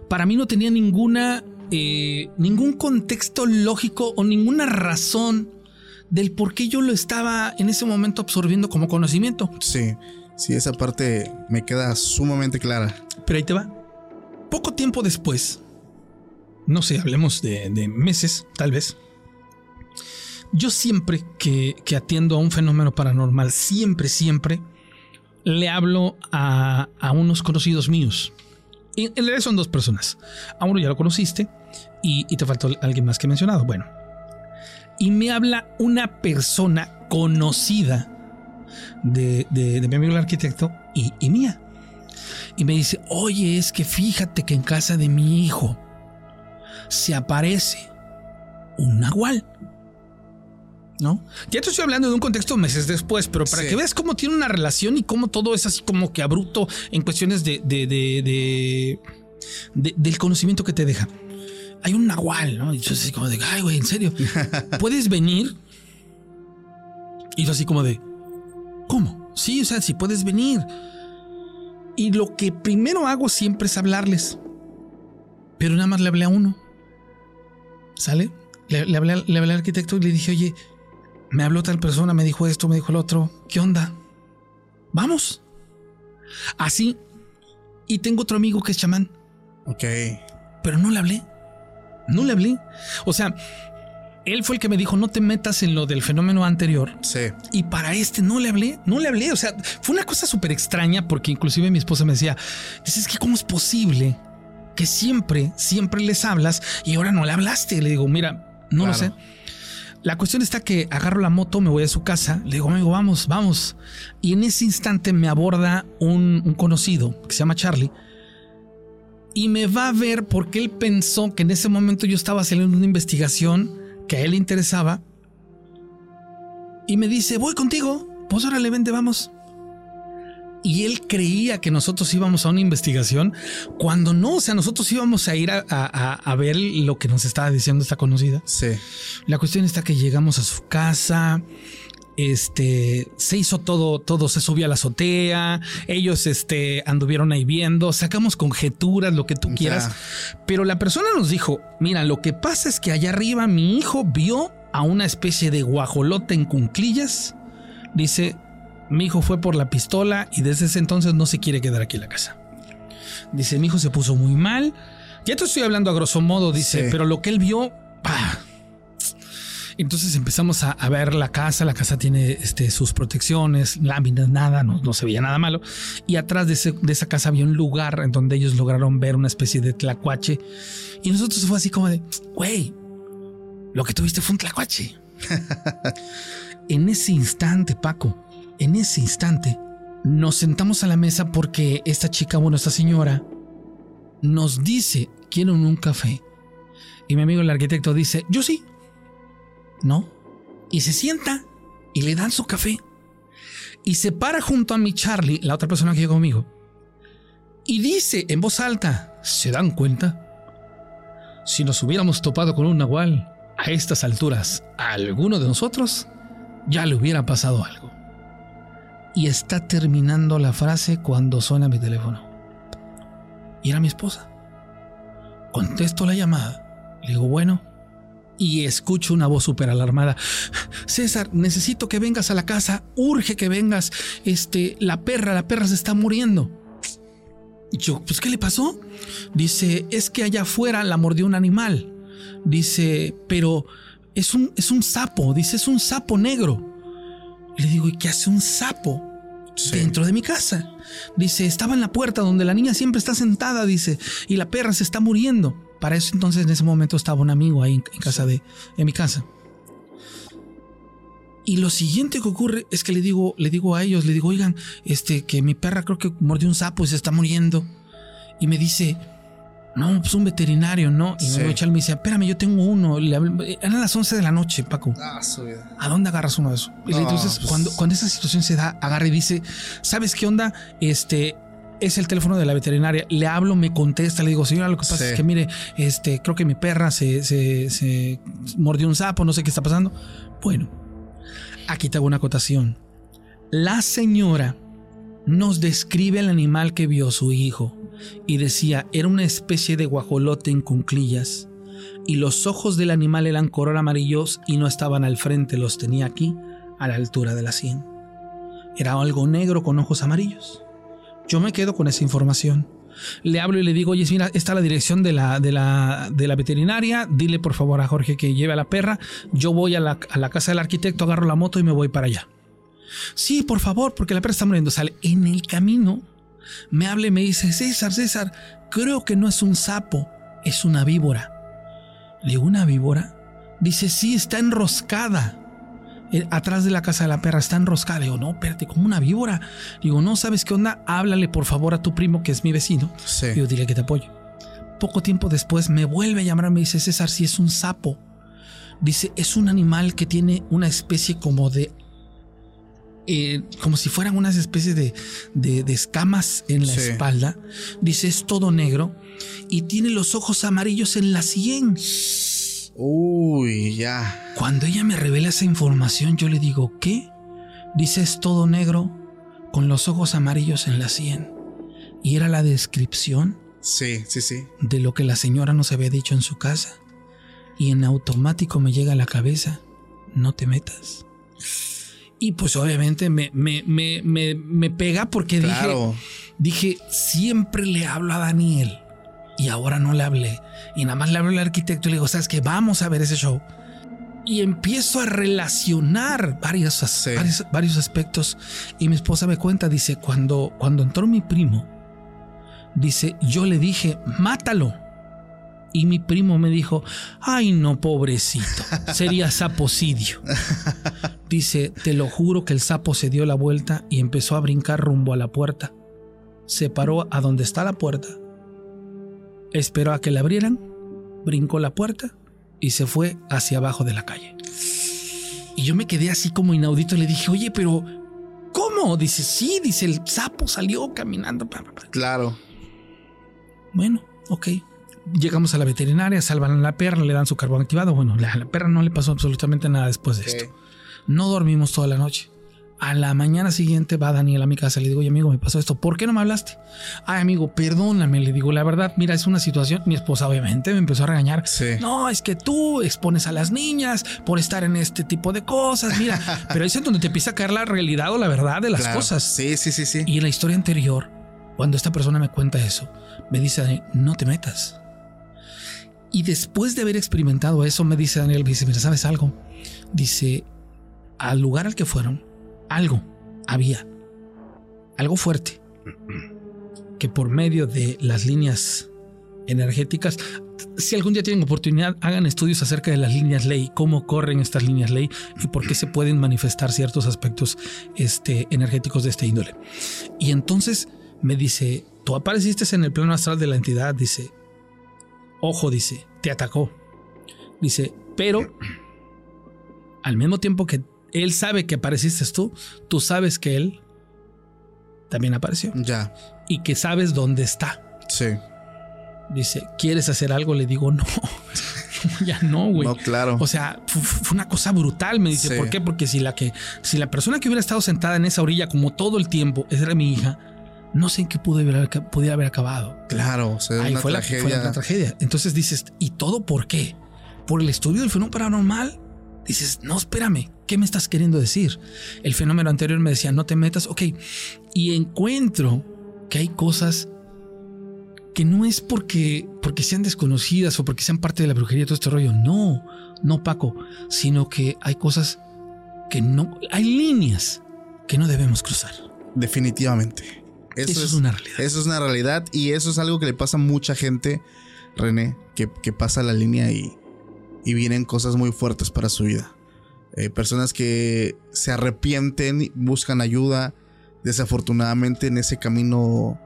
S2: para mí no tenía ninguna eh, ningún contexto lógico o ninguna razón del por qué yo lo estaba en ese momento absorbiendo como conocimiento.
S1: Sí. Sí, esa parte me queda sumamente clara.
S2: Pero ahí te va. Poco tiempo después, no sé, hablemos de, meses, tal vez. Yo siempre que, atiendo a un fenómeno paranormal, siempre, siempre le hablo a, unos conocidos míos. en realidad son dos personas. A uno ya lo conociste y, y te faltó alguien más que he mencionado. Bueno. Y me habla una persona conocida de, mi amigo el arquitecto y, y mía. Y me dice, oye, es que fíjate que en casa de mi hijo se aparece un nahual. ¿No? Ya te estoy hablando de un contexto meses después, pero para que veas cómo tiene una relación y cómo todo es así como que abrupto en cuestiones de, de, de, de del conocimiento que te deja. Hay un nahual, ¿no? Y yo así como de, ay, güey, en serio, ¿puedes venir? Y yo así como de, ¿Cómo? Sí, o sea, si puedes venir. Y lo que primero hago siempre es hablarles. Pero nada más le hablé a uno. ¿Sale? Le, hablé, al arquitecto y le dije, oye, me habló tal persona, me dijo esto, me dijo el otro. ¿Qué onda? Vamos. Así. Y tengo otro amigo que es chamán.
S1: Ok.
S2: Pero no le hablé. No le hablé. O sea, él fue el que me dijo, no te metas en lo del fenómeno anterior.
S1: Sí.
S2: Y para este no le hablé, no le hablé. O sea, fue una cosa súper extraña porque inclusive mi esposa me decía, dices que cómo es posible que siempre, siempre les hablas y ahora no le hablaste. Le digo, mira, no lo sé. La cuestión está que agarro la moto, me voy a su casa, le digo, amigo, vamos, vamos. Y en ese instante me aborda un, un conocido que se llama Charlie y me va a ver porque él pensó que en ese momento yo estaba haciendo una investigación que a él le interesaba. Y me dice, voy contigo, pues órale, vente, vamos. Y él creía que nosotros íbamos a una investigación cuando no, o sea, nosotros íbamos a ir a, a, a ver lo que nos estaba diciendo esta conocida.
S1: Sí.
S2: La cuestión está que llegamos a su casa, este, se hizo todo, todo se subió a la azotea, ellos este, anduvieron ahí viendo, sacamos conjeturas, lo que tú quieras, pero la persona nos dijo, mira, lo que pasa es que allá arriba mi hijo vio a una especie de guajolote en cunclillas, dice, mi hijo fue por la pistola y desde ese entonces no se quiere quedar aquí en la casa. Dice, mi hijo se puso muy mal, ya te estoy hablando a grosso modo, dice, sí. pero lo que él vio, ¡pah! Entonces empezamos a, a, ver la casa. La casa tiene este, sus protecciones, láminas, nada, no, no, se veía nada malo. Y atrás de, ese, de, esa casa había un lugar en donde ellos lograron ver una especie de tlacuache. Y nosotros fue así como de, güey, lo que tuviste fue un tlacuache. en ese instante, Paco, en ese instante, nos sentamos a la mesa porque esta chica, bueno, esta señora, nos dice, quieren un café. Y mi amigo el arquitecto dice, yo sí, ¿no? Y se sienta y le dan su café. Y se para junto a mi Charlie, la otra persona que llegó conmigo, y dice en voz alta, ¿se dan cuenta? Si nos hubiéramos topado con un nahual a estas alturas, a alguno de nosotros ya le hubiera pasado algo. Y está terminando la frase cuando suena mi teléfono. Y era mi esposa. Contesto la llamada. Le digo, bueno, y escucho una voz súper alarmada. César, necesito que vengas a la casa, urge que vengas. Este, la perra, la perra se está muriendo. Y yo, pues, ¿qué le pasó? Dice, es que allá afuera la mordió un animal. Dice, pero es un, es un sapo, dice, es un sapo negro. Le digo, ¿y qué hace un sapo? Sí. Dentro de mi casa. Dice, estaba en la puerta donde la niña siempre está sentada, dice, y la perra se está muriendo. Para eso entonces en ese momento estaba un amigo ahí en, casa de en mi casa. Y lo siguiente que ocurre es que le digo, le digo a ellos, le digo, oigan, este, que mi perra creo que mordió un sapo y se está muriendo. Y me dice, no, pues un veterinario, ¿no? Y sí. me dice, espérame, yo tengo uno. Eran las 11 de la noche, Paco.
S1: Ah.
S2: ¿A dónde agarras uno de esos? Y entonces, pues... cuando, cuando esa situación se da, agarra y dice, ¿sabes qué onda? Este, es el teléfono de la veterinaria. Le hablo, me contesta, le digo, señora, lo que pasa sí. es que mire, este, creo que mi perra se, se, se, mordió un sapo, no sé qué está pasando. Bueno, aquí te hago una acotación. La señora nos describe el animal que vio su hijo y decía era una especie de guajolote en cunclillas y los ojos del animal eran color amarillos y no estaban al frente, los tenía aquí a la altura de la sien. Era algo negro con ojos amarillos. Yo me quedo con esa información. Le hablo y le digo, oye, mira, está la dirección de la, de la, de la veterinaria, dile por favor a Jorge que lleve a la perra, yo voy a la, a la casa del arquitecto, agarro la moto y me voy para allá. Sí, por favor, porque la perra está muriendo. Sale en el camino, me habla y me dice, César, César, creo que no es un sapo, es una víbora. Le digo, ¿una víbora? Dice, sí, está enroscada atrás de la casa de la perra, está enroscada. Le digo, no, espérate, como una víbora. Le digo, no, ¿sabes qué onda? Háblale por favor a tu primo, que es mi vecino.
S1: Sí.
S2: Digo, dile que te apoyo. Poco tiempo después me vuelve a llamar, me dice, César, si es un sapo. Dice, es un animal que tiene una especie como de... Eh, como si fueran unas especies de, de, de escamas en la sí. espalda. Dice, es todo negro y tiene los ojos amarillos en la sien.
S1: Uy, ya.
S2: Cuando ella me revela esa información, yo le digo, ¿qué? Dice, es todo negro, con los ojos amarillos en la sien. Y era la descripción.
S1: Sí, sí, sí.
S2: De lo que la señora nos había dicho en su casa. Y en automático me llega a la cabeza, no te metas. Y pues obviamente me, me, me, me, pega porque dije, dije, siempre le hablo a Daniel y ahora no le hablé. Y nada más le hablo al arquitecto y le digo, ¿sabes qué? Vamos a ver ese show. Y empiezo a relacionar varios, varios, aspectos. Y mi esposa me cuenta, dice, cuando, cuando entró mi primo, dice, yo le dije, mátalo. Y mi primo me dijo, ay no, pobrecito, sería saposidio. Dice, te lo juro que el sapo se dio la vuelta y empezó a brincar rumbo a la puerta. Se paró a donde está la puerta esperó a que le abrieran, brincó la puerta y se fue hacia abajo de la calle. Y yo me quedé así como inaudito y le dije, oye, pero ¿cómo? Dice, sí, dice, el sapo salió caminando.
S1: Claro.
S2: Bueno, ok. Llegamos a la veterinaria, salvan a la perra, le dan su carbón activado. Bueno, a la perra no le pasó absolutamente nada después de esto. No dormimos toda la noche. A la mañana siguiente va Daniel a mi casa. Le digo, oye, amigo, me pasó esto. ¿Por qué no me hablaste? Ay, amigo, perdóname. Le digo, la verdad, mira, es una situación. Mi esposa, obviamente, me empezó a regañar. No, es que tú expones a las niñas por estar en este tipo de cosas. Mira, pero ahí es donde te empieza a caer la realidad o la verdad de las cosas.
S1: Sí, sí, sí, sí.
S2: Y en la historia anterior, cuando esta persona me cuenta eso, me dice, no te metas. Y después de haber experimentado eso, me dice Daniel, me dice, mira, ¿sabes algo? Dice, al lugar al que fueron, algo había, algo fuerte, que por medio de las líneas energéticas, si algún día tienen oportunidad, hagan estudios acerca de las líneas ley, cómo corren estas líneas ley y por qué se pueden manifestar ciertos aspectos este, energéticos de este índole. Y entonces me dice, tú apareciste en el plano astral de la entidad, dice, ojo, dice, te atacó. Dice, pero al mismo tiempo que él sabe que apareciste tú, tú sabes que él también apareció.
S1: Ya.
S2: Y que sabes dónde está.
S1: Sí.
S2: Dice, ¿quieres hacer algo? Le digo, no. ya no, güey.
S1: No, claro.
S2: O sea, fue, una cosa brutal. Me dice, ¿por qué? Porque si la que, si la persona que hubiera estado sentada en esa orilla como todo el tiempo era mi hija, no sé en qué pude pudiera haber acabado.
S1: Claro, o sea, Ahí
S2: fue, La, fue la tragedia. Entonces dices, ¿y todo por qué? ¿Por el estudio del fenómeno paranormal? Dices, no, espérame, ¿qué me estás queriendo decir? El fenómeno anterior me decía, no te metas, ok. Y encuentro que hay cosas que no es porque, porque sean desconocidas o porque sean parte de la brujería, todo este rollo. No, no, Paco, sino que hay cosas que no, hay líneas que no debemos cruzar.
S1: Definitivamente.
S2: Eso, es, una realidad.
S1: Eso es una realidad y eso es algo que le pasa a mucha gente, René, que, que pasa la línea y, y vienen cosas muy fuertes para su vida. Eh, personas que se arrepienten, buscan ayuda, desafortunadamente en ese camino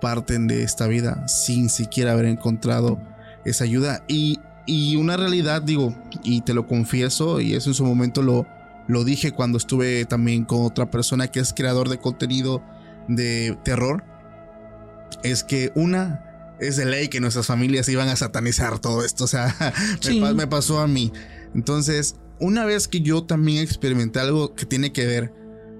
S1: parten de esta vida sin siquiera haber encontrado esa ayuda. Y, y una realidad, digo, y te lo confieso, y eso en su momento lo, lo dije cuando estuve también con otra persona que es creador de contenido de terror, es que una es de ley que nuestras familias iban a satanizar todo esto. O sea, me, pasó a mí. Entonces, una vez que yo también experimenté algo que tiene que ver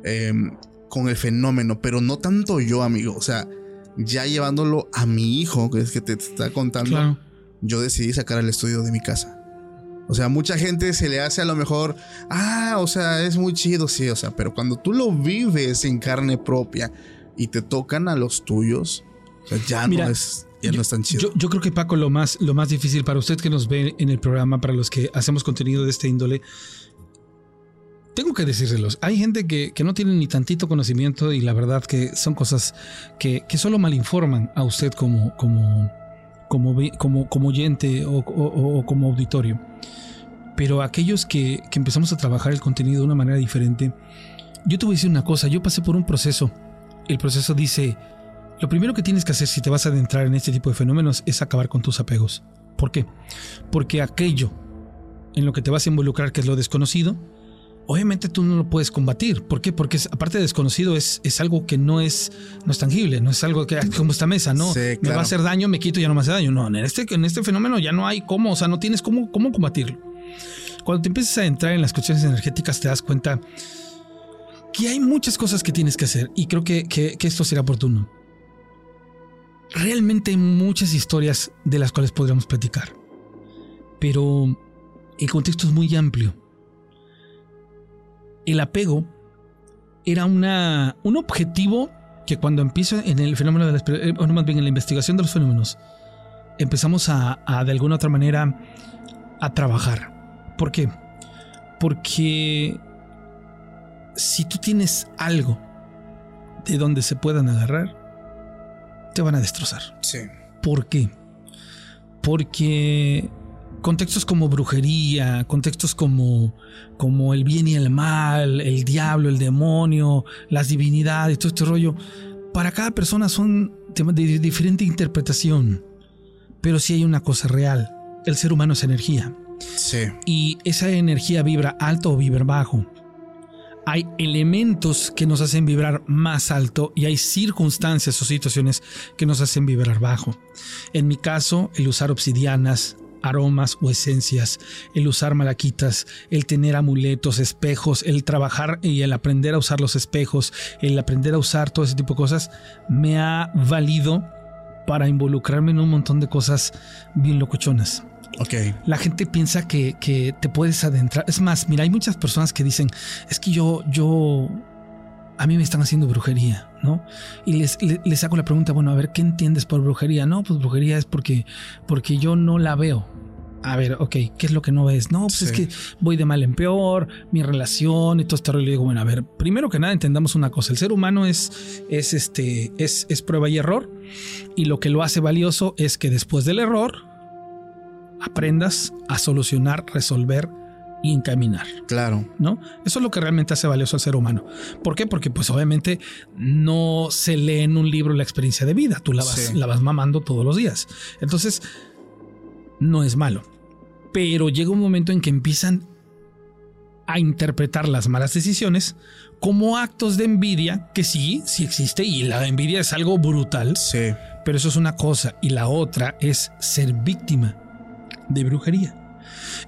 S1: em, con el fenómeno, pero no tanto yo, amigo. O sea, ya llevándolo a mi hijo, que es que te está contando, yo decidí sacar el estudio de mi casa. O sea, mucha gente se le hace a lo mejor, ah, o sea, es muy chido, sí, o sea, pero cuando tú lo vives en carne propia y te tocan a los tuyos, o sea, ya no es
S2: yo, creo que Paco, lo más, lo más difícil para usted que nos ve en el programa, para los que hacemos contenido de este índole, tengo que decírselos. Hay gente que, no tiene ni tantito conocimiento y la verdad que son cosas que, que solo malinforman a usted como, como, como, como, como oyente o, como auditorio. Pero aquellos que, que empezamos a trabajar el contenido de una manera diferente, yo te voy a decir una cosa, yo pasé por un proceso. El proceso dice, lo primero que tienes que hacer si te vas a adentrar en este tipo de fenómenos es acabar con tus apegos. ¿Por qué? Porque aquello en lo que te vas a involucrar, que es lo desconocido, obviamente tú no lo puedes combatir. ¿Por qué? Porque aparte de desconocido es, es algo que no es, no es tangible, no es algo que como esta mesa, no, me va a hacer daño, me quito, ya no me hace daño. No, en este, en este fenómeno ya no hay cómo, o sea, no tienes cómo, cómo combatirlo. Cuando te empiezas a entrar en las cuestiones energéticas te das cuenta que hay muchas cosas que tienes que hacer y creo que, que, que esto será oportuno realmente hay muchas historias de las cuales podríamos platicar, pero el contexto es muy amplio. El apego era una, un objetivo que cuando empiezo en el fenómeno de la, eh, más bien en la investigación de los fenómenos, empezamos a, a de alguna otra manera a trabajar. ¿Por qué? Porque si tú tienes algo de donde se puedan agarrar, te van a destrozar.
S1: Sí.
S2: ¿Por qué? Porque contextos como brujería, contextos como, como el bien y el mal, el diablo, el demonio, las divinidades, todo este rollo, para cada persona son temas de diferente interpretación. Pero sí hay una cosa real, el ser humano es energía.
S1: Sí.
S2: Y esa energía vibra alto o vibra bajo. Hay elementos que nos hacen vibrar más alto y hay circunstancias o situaciones que nos hacen vibrar bajo. En mi caso, el usar obsidianas, aromas o esencias, el usar malaquitas, el tener amuletos, espejos, el trabajar y el aprender a usar los espejos, el aprender a usar todo ese tipo de cosas, me ha valido para involucrarme en un montón de cosas bien locochonas.
S1: Ok.
S2: La gente piensa que, que te puedes adentrar. Es más, mira, hay muchas personas que dicen, es que yo, yo a mí me están haciendo brujería, ¿no? Y les, les, hago la pregunta, bueno, a ver, ¿qué entiendes por brujería? No, pues brujería es porque, porque yo no la veo. A ver, ok, ¿qué es lo que no ves? No, pues es que voy de mal en peor, mi relación y todo este rollo. Digo, bueno, a ver, primero que nada entendamos una cosa, el ser humano es, es, este, es, es prueba y error, y lo que lo hace valioso es que después del error aprendas a solucionar, resolver, y encaminar.
S1: Claro.
S2: ¿No? Eso es lo que realmente hace valioso al ser humano. ¿Por qué? Porque pues obviamente no se lee en un libro la experiencia de vida, tú la vas, la vas mamando todos los días. Entonces, no es malo. Pero llega un momento en que empiezan a interpretar las malas decisiones como actos de envidia, que sí, sí existe, y la envidia es algo brutal.
S1: Sí.
S2: Pero eso es una cosa, y la otra es ser víctima de brujería.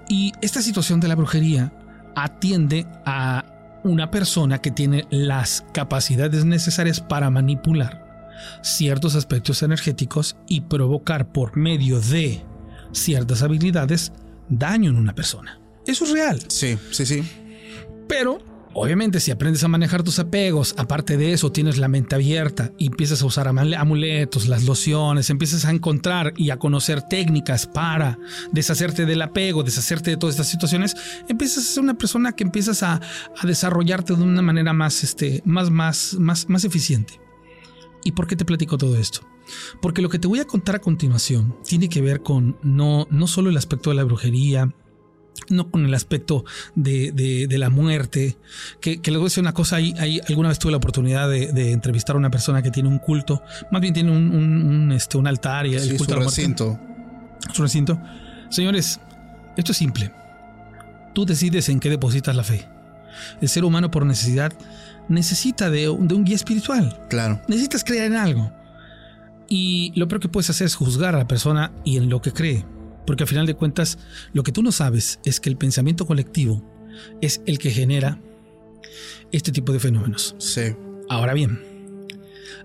S2: Y esta situación de la brujería atiende a una persona que tiene las capacidades necesarias para manipular ciertos aspectos energéticos y provocar por medio de ciertas habilidades daño en una persona. Eso es real.
S1: Sí, sí, sí.
S2: Pero Obviamente, si aprendes a manejar tus apegos, aparte de eso, tienes la mente abierta y empiezas a usar amuletos, las lociones, empiezas a encontrar y a conocer técnicas para deshacerte del apego, deshacerte de todas estas situaciones, empiezas a ser una persona que empiezas a, desarrollarte de una manera más, este, más, más, más, más eficiente. ¿Y por qué te platico todo esto? Porque lo que te voy a contar a continuación tiene que ver con no, no solo el aspecto de la brujería, no con el aspecto de, la muerte. Que, les voy a decir una cosa, ahí, alguna vez tuve la oportunidad de, entrevistar a una persona que tiene un culto, más bien tiene un, este, un altar y el culto
S1: su recinto.
S2: Su recinto. Señores, esto es simple. Tú decides en qué depositas la fe. El ser humano por necesidad necesita de, de un guía espiritual.
S1: Claro.
S2: Necesitas creer en algo. Y lo peor que puedes hacer es juzgar a la persona y en lo que cree. Porque al final de cuentas, lo que tú no sabes es que el pensamiento colectivo es el que genera este tipo de fenómenos.
S1: Sí.
S2: Ahora bien,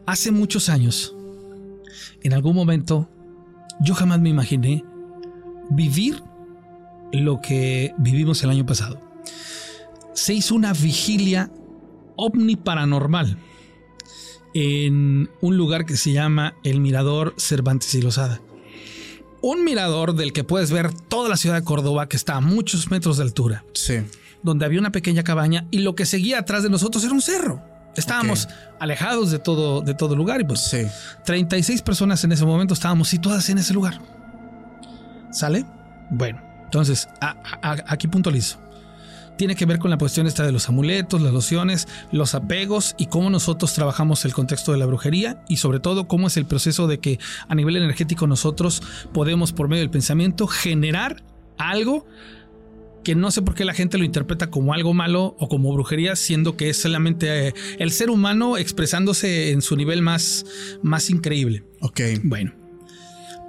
S2: hace muchos años, en algún momento, yo jamás me imaginé vivir lo que vivimos el año pasado. Se hizo una vigilia ovni paranormal en un lugar que se llama el Mirador Cervantes y Lozada un mirador del que puedes ver toda la ciudad de Córdoba que está a muchos metros de altura.
S1: Sí.
S2: Donde había una pequeña cabaña y lo que seguía atrás de nosotros era un cerro. Estábamos alejados de todo, de todo lugar y pues
S1: sí.
S2: 36 personas en ese momento estábamos situadas en ese lugar. ¿Sale? Bueno, entonces, aquí puntualizo tiene que ver con la cuestión esta de los amuletos, las lociones, los apegos y cómo nosotros trabajamos el contexto de la brujería y sobre todo cómo es el proceso de que a nivel energético nosotros podemos por medio del pensamiento generar algo que no sé por qué la gente lo interpreta como algo malo o como brujería, siendo que es solamente eh, el ser humano expresándose en su nivel más, más increíble.
S1: Ok.
S2: Bueno,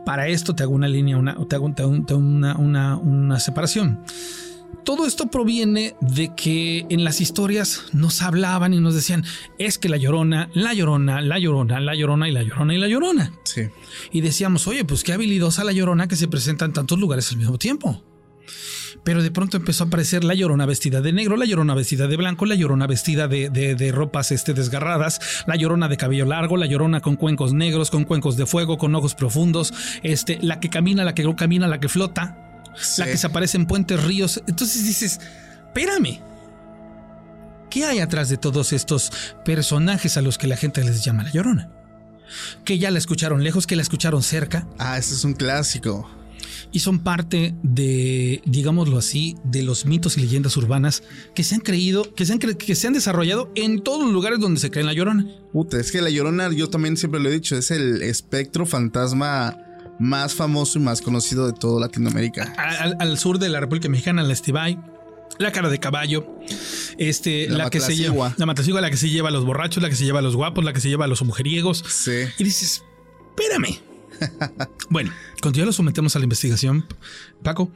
S2: para esto te hago una línea, una, te hago, una, una, una separación. Todo esto proviene de que en las historias nos hablaban y nos decían, es que la llorona, la llorona, la llorona, la llorona y la llorona y la llorona.
S1: Sí.
S2: Y decíamos, oye, pues qué habilidosa la llorona que se presenta en tantos lugares al mismo tiempo. pero de pronto empezó a aparecer la llorona vestida de negro, la llorona vestida de blanco, la llorona vestida de, de, ropas este, desgarradas, la llorona de cabello largo, la llorona con cuencos negros, con cuencos de fuego, con ojos profundos, este, la que camina, la que no camina, la que flota, la que se aparece en puentes, ríos. Entonces dices, espérame. ¿Qué hay atrás de todos estos personajes a los que la gente les llama la llorona? Que ya la escucharon lejos, que la escucharon cerca.
S1: Ah, ese es un clásico
S2: y son parte de, digámoslo así, de los mitos y leyendas urbanas que se han creído, que se han, que se han desarrollado en todos los lugares donde se cree en la llorona.
S1: Puta, es que la llorona, yo también siempre lo he dicho, es el espectro fantasma más famoso y más conocido de toda Latinoamérica.
S2: Al, sur de la República Mexicana, la Estibay, la cara de caballo, este, la, que se lleva, la matacigua, la que se lleva a los borrachos, la que se lleva a los guapos, la que se lleva a los mujeriegos.
S1: Sí.
S2: Y dices, espérame. bueno, cuando ya lo sometemos a la investigación, Paco,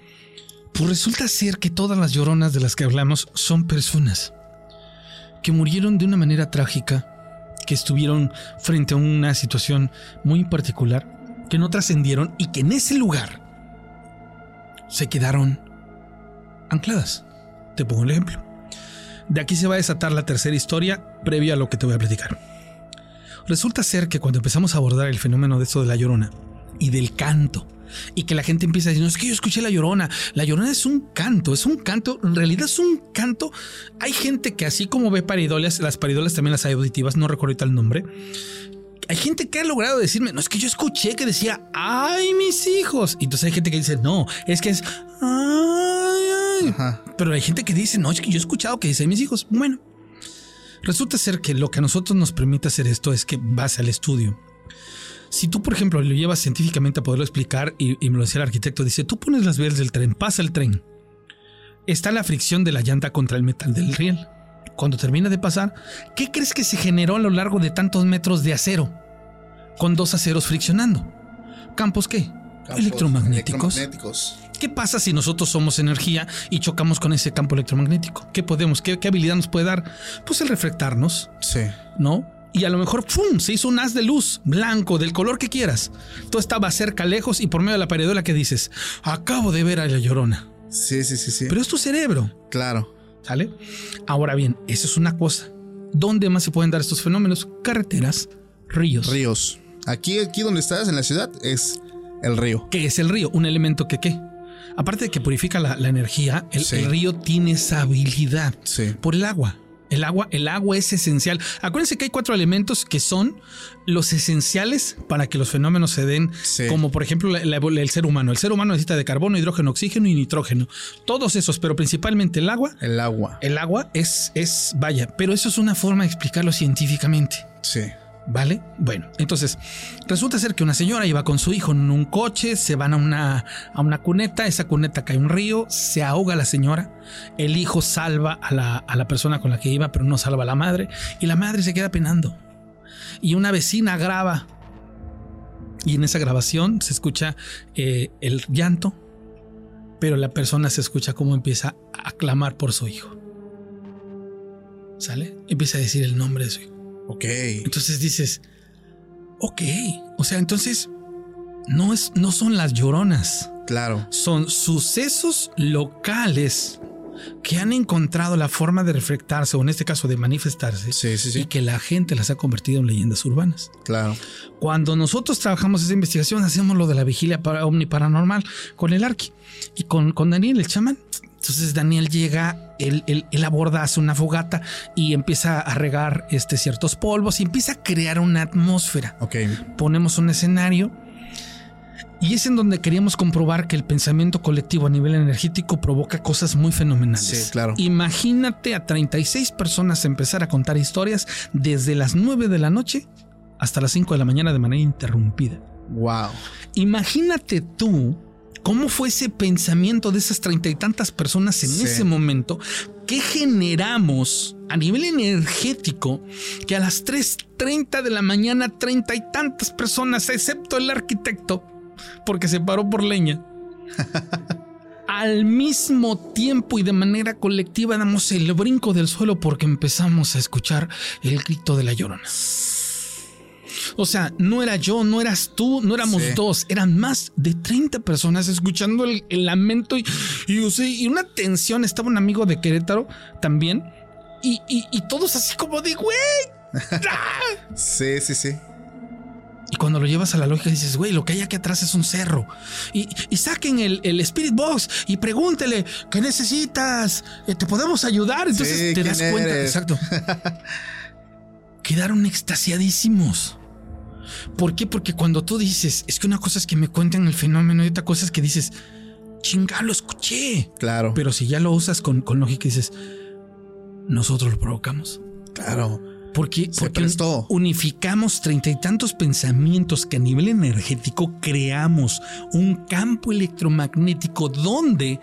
S2: pues resulta ser que todas las lloronas de las que hablamos son personas que murieron de una manera trágica, que estuvieron frente a una situación muy particular, que no trascendieron y que en ese lugar se quedaron ancladas. Te pongo un ejemplo. De aquí se va a desatar la tercera historia previa a lo que te voy a platicar. Resulta ser que cuando empezamos a abordar el fenómeno de esto de la llorona y del canto, y que la gente empieza a decir, no, es que yo escuché la llorona. La llorona es un canto, es un canto, en realidad es un canto. Hay gente que así como ve paridolas, las paridolas también las hay auditivas, no recuerdo ahorita el nombre. Hay gente que ha logrado decirme, no, es que yo escuché que decía, ay, mis hijos. Y entonces hay gente que dice, no, es que es, ay, ay. Pero hay gente que dice, no, es que yo he escuchado que dice, mis hijos. Bueno, Resulta ser que lo que a nosotros nos permite hacer esto es que vas al estudio. Si tú, por ejemplo, lo llevas científicamente a poderlo explicar y, me lo decía el arquitecto, dice, tú pones las vías del tren, pasa el tren. Está la fricción de la llanta contra el metal del riel. Cuando termina de pasar, ¿qué crees que se generó a lo largo de tantos metros de acero? Con dos aceros friccionando. ¿Campos qué? electromagnéticos. ¿Qué pasa si nosotros somos energía y chocamos con ese campo electromagnético? ¿Qué podemos, qué, habilidad nos puede dar? Pues el reflectarnos.
S1: Sí.
S2: ¿No? Y a lo mejor ¡pum! se hizo un haz de luz blanco, del color que quieras. Tú estabas cerca, lejos y por medio de la paredola que dices, acabo de ver a la llorona.
S1: Sí, sí, sí, sí.
S2: Pero es tu cerebro.
S1: Claro.
S2: ¿Sale? Ahora bien, eso es una cosa. ¿Dónde más se pueden dar estos fenómenos? Carreteras, ríos.
S1: Ríos. Aquí, aquí donde estás, en la ciudad, es el río.
S2: ¿Qué es el río? Un elemento que qué? Aparte de que purifica la, energía, el, río tiene esa habilidad por el agua. El agua, el agua es esencial. Acuérdense que hay cuatro elementos que son los esenciales para que los fenómenos se den, como por ejemplo el ser humano. El ser humano necesita de carbono, hidrógeno, oxígeno y nitrógeno. Todos esos, pero principalmente el agua.
S1: El agua.
S2: El agua es, es, vaya, pero eso es una forma de explicarlo científicamente.
S1: Sí.
S2: ¿Vale? Bueno, entonces resulta ser que una señora iba con su hijo en un coche, se van a una, a una cuneta, esa cuneta cae un río, se ahoga la señora, el hijo salva a la, a la persona con la que iba, pero no salva a la madre, y la madre se queda penando. Y una vecina graba, y en esa grabación se escucha eh, el llanto, pero la persona se escucha como empieza a clamar por su hijo. ¿Sale? Empieza a decir el nombre de su hijo.
S1: Ok.
S2: Entonces dices, ok, o sea, entonces no, es, no son las lloronas.
S1: Claro.
S2: Son sucesos locales que han encontrado la forma de reflectarse, o en este caso de manifestarse,
S1: sí, sí, sí.
S2: y que la gente las ha convertido en leyendas urbanas.
S1: Claro.
S2: Cuando nosotros trabajamos esa investigación, hacemos lo de la vigilia para, omniparanormal con el Arqui y con, con Daniel, el chamán. Entonces Daniel llega, él, él, aborda, hace una fogata y empieza a regar este, ciertos polvos y empieza a crear una atmósfera.
S1: Ok.
S2: Ponemos un escenario y es en donde queríamos comprobar que el pensamiento colectivo a nivel energético provoca cosas muy fenomenales.
S1: Sí, claro.
S2: Imagínate a 36 personas empezar a contar historias desde las 9 de la noche hasta las 5 de la mañana de manera interrumpida.
S1: Wow.
S2: Imagínate tú ¿Cómo fue ese pensamiento de esas treinta y tantas personas en ese momento? ¿Qué generamos a nivel energético que a las 3.30 de la mañana treinta y tantas personas, excepto el arquitecto, porque se paró por leña, al mismo tiempo y de manera colectiva damos el brinco del suelo porque empezamos a escuchar el grito de la llorona? O sea, no era yo, no eras tú, no éramos dos, eran más de 30 personas escuchando el, lamento y, Y, y una tensión. Estaba un amigo de Querétaro también. Y, y todos así como de, güey.
S1: sí, sí, sí.
S2: Y cuando lo llevas a la lógica dices, güey, lo que hay aquí atrás es un cerro. Y, saquen el, Spirit Box y pregúntele, ¿qué necesitas? Eh, ¿Te podemos ayudar? Entonces te das cuenta. Exacto. Quedaron extasiadísimos. ¿Por qué? Porque cuando tú dices, es que una cosa es que me cuenten el fenómeno y otra cosa es que dices, chinga, lo escuché.
S1: Claro.
S2: Pero si ya lo usas con, con lógica dices, nosotros lo provocamos.
S1: Claro.
S2: Porque, unificamos treinta y tantos pensamientos que a nivel energético creamos un campo electromagnético donde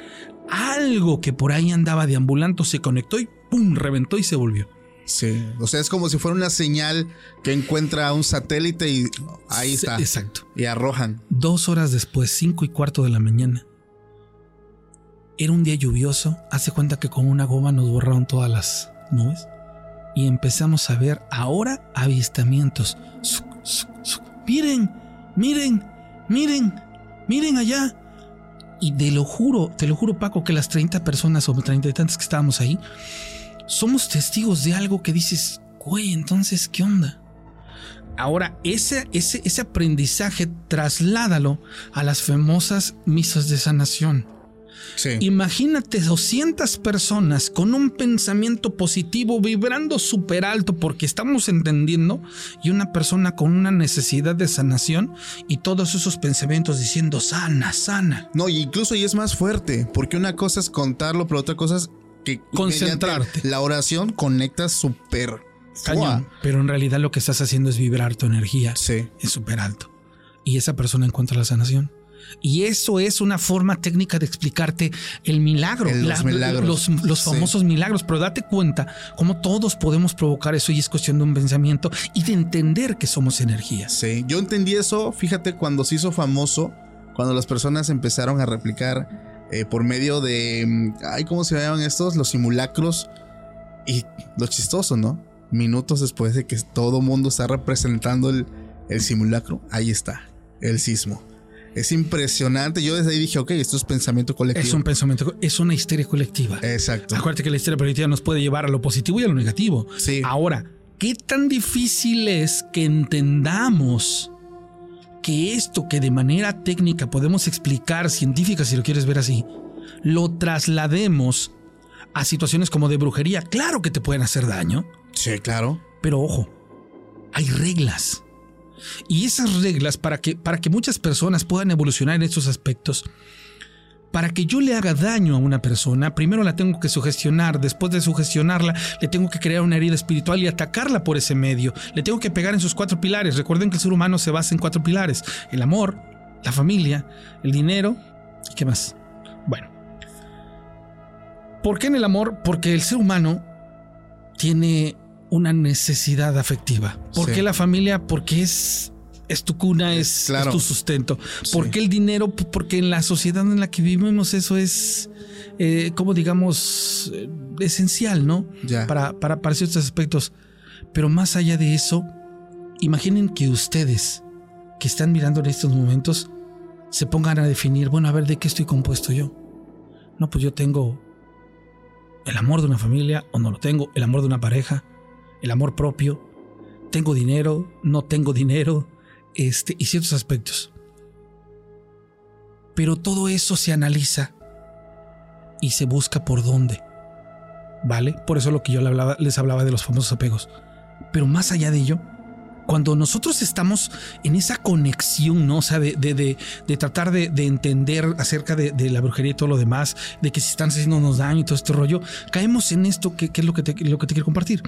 S2: algo que por ahí andaba deambulando se conectó y ¡pum! reventó y se volvió.
S1: Sí, o sea, es como si fuera una señal que encuentra un satélite y ahí está.
S2: Exacto.
S1: Y arrojan.
S2: Dos horas después, cinco y cuarto de la mañana. Era un día lluvioso. Hace cuenta que con una goma nos borraron todas las nubes y empezamos a ver ahora avistamientos. Miren, miren, miren, miren allá. Y te lo juro, te lo juro Paco, que las 30 personas o 30 y tantas que estábamos ahí, somos testigos de algo que dices, güey, entonces, ¿qué onda? Ahora, ese, ese, ese aprendizaje trasládalo a las famosas misas de sanación. Imagínate 200 personas con un pensamiento positivo vibrando súper alto porque estamos entendiendo y una persona con una necesidad de sanación y todos esos pensamientos diciendo sana, sana.
S1: No, y incluso y es más fuerte porque una cosa es contarlo, pero otra cosa es que
S2: concentrarte.
S1: La oración conecta súper
S2: cañón, pero en realidad lo que estás haciendo es vibrar tu energía.
S1: Sí.
S2: Es súper alto. Y esa persona encuentra la sanación. Y eso es una forma técnica de explicarte el milagro,
S1: los, milagros.
S2: los, famosos milagros. Pero date cuenta cómo todos podemos provocar eso y es cuestión de un pensamiento y de entender que somos energía.
S1: Sí, yo entendí eso, fíjate, cuando se hizo famoso, cuando las personas empezaron a replicar eh, por medio de, mm, ay, ¿cómo se llaman estos? Los simulacros. Y lo chistoso, ¿no? Minutos después de que todo mundo está representando el, el simulacro, ahí está, el sismo. Es impresionante. Yo desde ahí dije, ok, esto es pensamiento colectivo.
S2: Es un pensamiento, es una histeria colectiva.
S1: Exacto.
S2: Acuérdate que la histeria colectiva nos puede llevar a lo positivo y a lo negativo.
S1: Sí.
S2: Ahora, ¿qué tan difícil es que entendamos que esto que de manera técnica podemos explicar, científica si lo quieres ver así, lo traslademos a situaciones como de brujería? Claro que te pueden hacer daño.
S1: Sí, claro.
S2: Pero ojo, hay reglas. Y esas reglas para que, para que muchas personas puedan evolucionar en estos aspectos, para que yo le haga daño a una persona, primero la tengo que sugestionar, después de sugestionarla, le tengo que crear una herida espiritual y atacarla por ese medio. Le tengo que pegar en sus cuatro pilares. Recuerden que el ser humano se basa en cuatro pilares. El amor, la familia, el dinero y qué más. Bueno. ¿Por qué en el amor? Porque el ser humano tiene una necesidad afectiva. ¿Por qué la familia? Porque es, es tu cuna, es, tu sustento. ¿Por qué el dinero? Porque en la sociedad en la que vivimos eso es, eh, como digamos, eh, esencial, ¿no? Para, para, para ciertos aspectos. Pero más allá de eso, imaginen que ustedes que están mirando en estos momentos se pongan a definir, bueno, a ver, ¿de qué estoy compuesto yo? No, pues yo tengo el amor de una familia o no lo tengo, el amor de una pareja, el amor propio, tengo dinero, no tengo dinero, este, y ciertos aspectos. Pero todo eso se analiza y se busca por dónde. ¿Vale? Por eso lo que yo les hablaba, de los famosos apegos. Pero más allá de ello, cuando nosotros estamos en esa conexión, ¿no? O sea, de, de, tratar de, entender acerca de, la brujería y todo lo demás, de que si están haciéndonos daño y todo este rollo, caemos en esto que, es lo que, te, lo que te quiero compartir.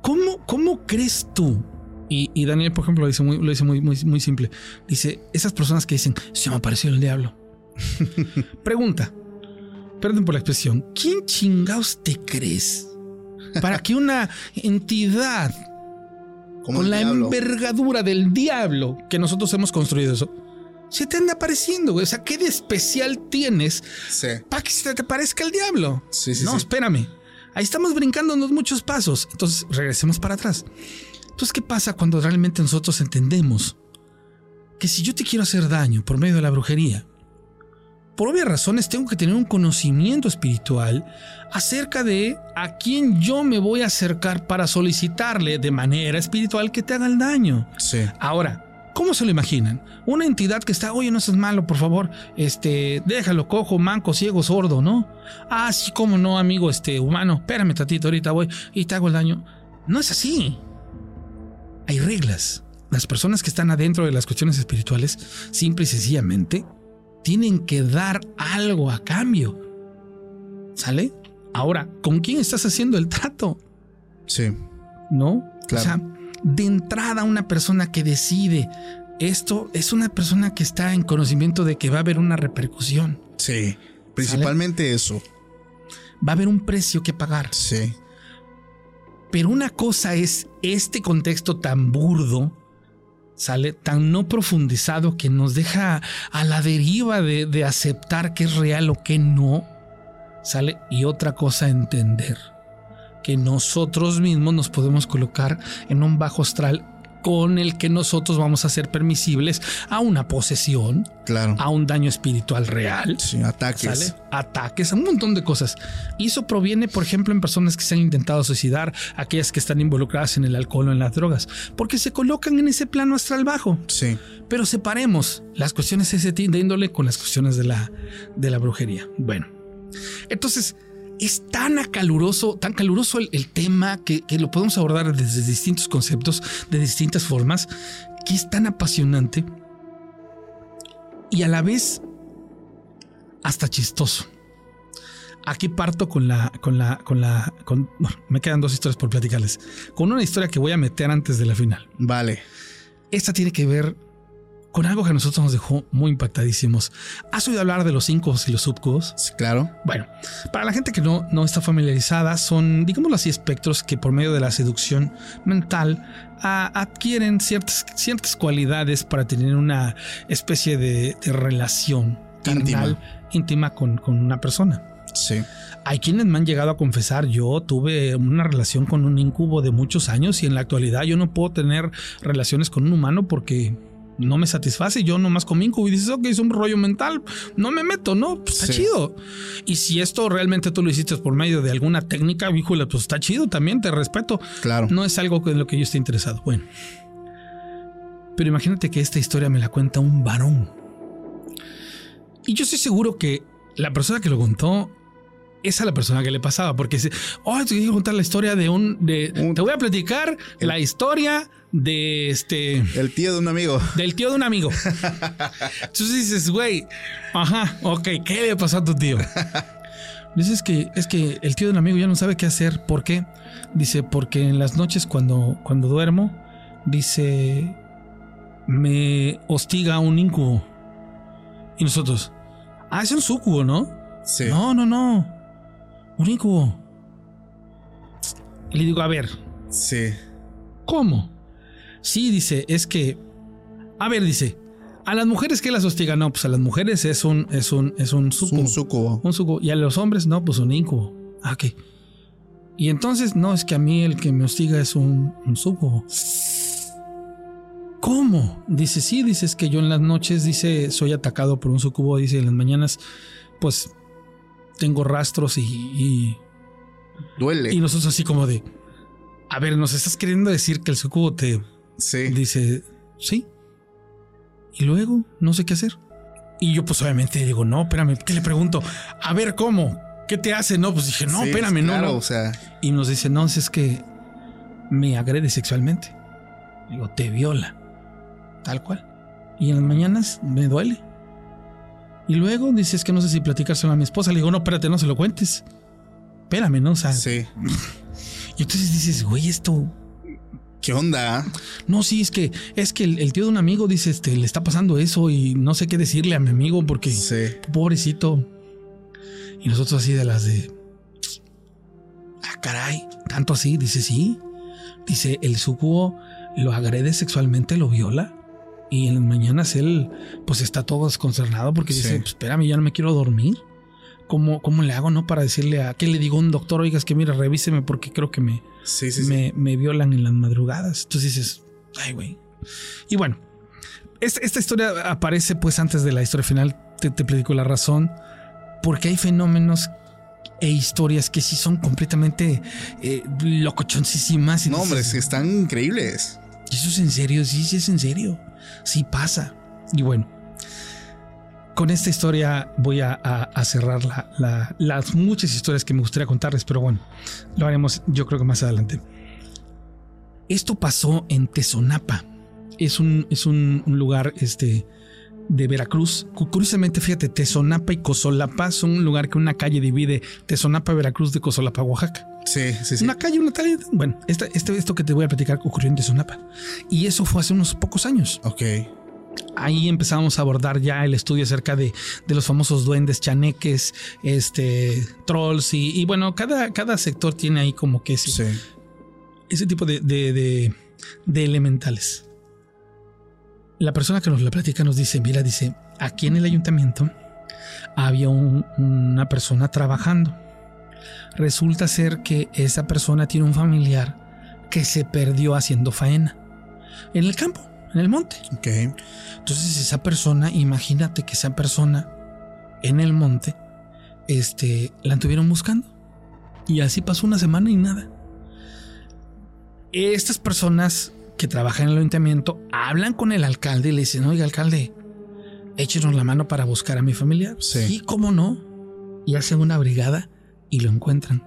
S2: ¿Cómo, cómo crees tú? Y, Daniel, por ejemplo, lo dice, muy, lo dice muy, muy, muy simple. Dice, esas personas que dicen, se me apareció el diablo. Pregunta, perdón por la expresión, ¿quién chingados te crees? Para que una entidad con la envergadura del diablo que nosotros hemos construido eso, se te anda apareciendo, güey. O sea, ¿qué de especial tienes para que se te parezca el diablo?
S1: Sí, sí,
S2: no, espérame. Ahí estamos brincándonos muchos pasos. Entonces, regresemos para atrás. Entonces, ¿qué pasa cuando realmente nosotros entendemos que si yo te quiero hacer daño por medio de la brujería, por obvias razones tengo que tener un conocimiento espiritual acerca de a quién yo me voy a acercar para solicitarle de manera espiritual que te haga el daño.
S1: Sí.
S2: Ahora, ¿Cómo se lo imaginan? Una entidad que está, oye, no seas malo, por favor, este, déjalo cojo, manco, ciego, sordo, ¿no? Ah, sí, cómo no, amigo, este, humano, espérame tatito, ahorita voy y te hago el daño. No es así. Hay reglas. Las personas que están adentro de las cuestiones espirituales, simple y sencillamente, tienen que dar algo a cambio. ¿Sale? Ahora, ¿con quién estás haciendo el trato?
S1: Sí.
S2: ¿No?
S1: Claro.
S2: O sea, de entrada una persona que decide esto es una persona que está en conocimiento de que va a haber una repercusión.
S1: Sí. Principalmente eso.
S2: Va a haber un precio que pagar.
S1: Sí.
S2: Pero una cosa es este contexto tan burdo, sale tan no profundizado que nos deja a la deriva de, de aceptar que es real o que no, sale. Y otra cosa entender que nosotros mismos nos podemos colocar en un bajo astral con el que nosotros vamos a ser permisibles a una posesión,
S1: Claro.
S2: a un daño espiritual real.
S1: Sí, ataques.
S2: ¿Sale? Ataques, a un montón de cosas. Y eso proviene, por ejemplo, en personas que se han intentado suicidar, aquellas que están involucradas en el alcohol o en las drogas, porque se colocan en ese plano astral bajo.
S1: Sí.
S2: Pero separemos las cuestiones de ese ti- de índole con las cuestiones de la, de la brujería. Bueno, entonces es tan caluroso, tan caluroso el, el tema que, que lo podemos abordar desde distintos conceptos, de distintas formas, que es tan apasionante y a la vez hasta chistoso. Aquí parto con la, con la, con la, con, bueno, me quedan dos historias por platicarles. Con una historia que voy a meter antes de la final.
S1: Vale.
S2: Esta tiene que ver con algo que a nosotros nos dejó muy impactadísimos. ¿Has oído hablar de los incubos y los subcubos?
S1: Sí, claro.
S2: Bueno, para la gente que no, no está familiarizada, son, digámoslo así, espectros que por medio de la seducción mental a- adquieren ciertas, ciertas cualidades para tener una especie de, de relación carnal, íntima con, con una persona.
S1: Sí.
S2: Hay quienes me han llegado a confesar, yo tuve una relación con un incubo de muchos años y en la actualidad yo no puedo tener relaciones con un humano porque no me satisface. Yo nomás con mi incubo y dices, ok, es un rollo mental, no me meto, ¿no? Pues está
S1: Sí.
S2: chido. Y si esto realmente tú lo hiciste por medio de alguna técnica, híjole, pues está chido también, te respeto.
S1: Claro.
S2: No es algo en lo que yo esté interesado. Bueno. Pero imagínate que esta historia me la cuenta un varón. Y yo estoy seguro que la persona que lo contó es a la persona que le pasaba, porque dice, oh, te quiero contar la historia de un, de,
S1: Un-
S2: te voy a platicar la historia de este,
S1: El tío de un amigo.
S2: del tío de un amigo. Entonces dices, güey, ajá, ok, ¿qué le pasó a tu tío? Dices que es que el tío de un amigo ya no sabe qué hacer. ¿Por qué? Dice, porque en las noches cuando, cuando duermo, dice, me hostiga un incubo. Y nosotros, ah, es un sucubo, ¿no?
S1: Sí.
S2: No, no, no. Un incubo. Y le digo, a ver,
S1: Sí.
S2: ¿Cómo? Sí, dice, es que. A ver, dice. A las mujeres que las hostiga, no, pues a las mujeres es un, es un, es un
S1: Es
S2: sucubo.
S1: un sucubo.
S2: Un sucubo. Y a los hombres, no, pues un incubo. Ah, ok. Y entonces, no, es que a mí el que me hostiga es un, un sucubo. ¿Cómo? Dice, sí, dice, es que yo en las noches, dice, soy atacado por un sucubo. Dice, en las mañanas, pues tengo rastros y- y
S1: Duele.
S2: y nosotros así como de, a ver, ¿nos estás queriendo decir que el sucubo te
S1: Sí.
S2: dice, sí? Y luego, no sé qué hacer. Y yo pues obviamente digo, no, espérame, ¿qué le pregunto? A ver, ¿cómo? ¿Qué te hace? No, pues dije, no,
S1: Sí,
S2: espérame, no,
S1: claro,
S2: no.
S1: O sea,
S2: Y nos dice, no, es que me agrede sexualmente. Digo, te viola. Tal cual. Y en las mañanas me duele. Y luego dices que no sé si platicárselo a mi esposa. Le digo, no, espérate, no se lo cuentes. Espérame, ¿no? O sea,
S1: sí.
S2: y entonces dices, güey, esto.
S1: ¿Qué onda?
S2: No, sí, es que es que el, el tío de un amigo dice, este, le está pasando eso y no sé qué decirle a mi amigo porque
S1: Sí.
S2: pobrecito. Y nosotros así de las de. Ah, caray, tanto así, dice sí. Dice, el sucubo lo agrede sexualmente, lo viola. Y en las mañanas él, pues está todo desconcernado porque
S1: Sí.
S2: dice, pues, espérame, ya no me quiero dormir. ¿Cómo, ¿Cómo le hago, no? Para decirle a, ¿qué le digo a un doctor? Oigas que mira, revíseme porque creo que me,
S1: Sí, sí, sí.
S2: me, me violan en las madrugadas. Entonces dices, ay, güey. Y bueno, esta, esta historia aparece pues antes de la historia final. te, te platico la razón, porque hay fenómenos e historias que sí son completamente eh, locochoncísimas.
S1: no, hombre, están increíbles.
S2: ¿Eso es en serio? Sí, sí es en serio. Sí pasa. Y bueno, con esta historia voy a, cerrar las muchas historias que me gustaría contarles, pero bueno, lo haremos yo creo que más adelante. Esto pasó en Tezonapa. Es un, es un, lugar este, de Veracruz. Curiosamente, fíjate, Tezonapa y Cozolapa son un lugar que una calle divide Tezonapa, Veracruz de Cozolapa, Oaxaca.
S1: Sí, sí, sí.
S2: Una calle, una calle. Bueno, este, esto que te voy a platicar ocurrió en Tezonapa. Y eso fue hace unos pocos años.
S1: Ok.
S2: Ahí empezamos a abordar ya el estudio acerca de, los famosos duendes, chaneques, este, trolls y, bueno, cada, cada sector tiene ahí como que ese, ese tipo de, de, de elementales. La persona que nos la platica nos dice, mira, dice, aquí en el ayuntamiento había una persona trabajando. Resulta ser que esa persona tiene un familiar que se perdió haciendo faena en el campo, en el monte.
S1: Okay.
S2: Entonces esa persona, imagínate que esa persona en el monte, este, la estuvieron buscando. Y así pasó una semana y nada. Estas personas que trabaja en el ayuntamiento hablan con el alcalde y le dicen, oiga, alcalde, échenos la mano para buscar a mi familia. Sí. cómo no. Y hacen una brigada y lo encuentran.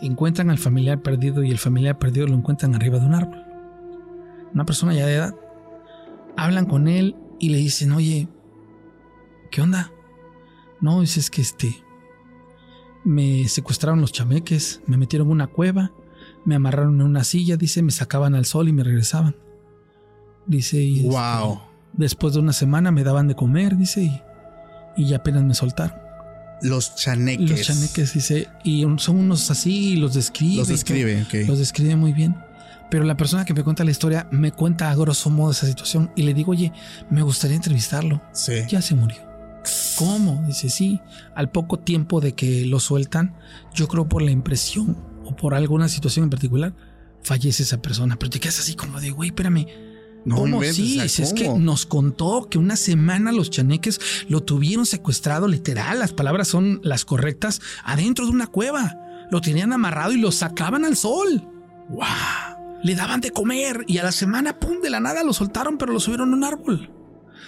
S2: Encuentran al familiar perdido y el familiar perdido lo encuentran arriba de un árbol. Una persona ya de edad. Hablan con él y le dicen, oye, ¿qué onda? No, es que este, me secuestraron los chameques, me metieron en una cueva me amarraron en una silla, dice, me sacaban al sol y me regresaban. Dice, y
S1: wow.
S2: Este, después de una semana me daban de comer, dice, y, y ya apenas me soltaron.
S1: Los chaneques.
S2: Los chaneques, dice, y son unos así, y los describe.
S1: Los describe, ok.
S2: Los describe muy bien. Pero la persona que me cuenta la historia me cuenta a grosso modo esa situación y le digo, oye, me gustaría entrevistarlo.
S1: Sí.
S2: Ya se murió. ¿Cómo? Dice, sí. Al poco tiempo de que lo sueltan, yo creo por la impresión o por alguna situación en particular, fallece esa persona. Pero te quedas así como de, güey, espérame. No, ¿Cómo sí? Es que nos contó que una semana los chaneques lo tuvieron secuestrado, literal, las palabras son las correctas, adentro de una cueva. Lo tenían amarrado y lo sacaban al sol. ¡Wow! Le daban de comer y a la semana, pum, de la nada lo soltaron, pero lo subieron a un árbol.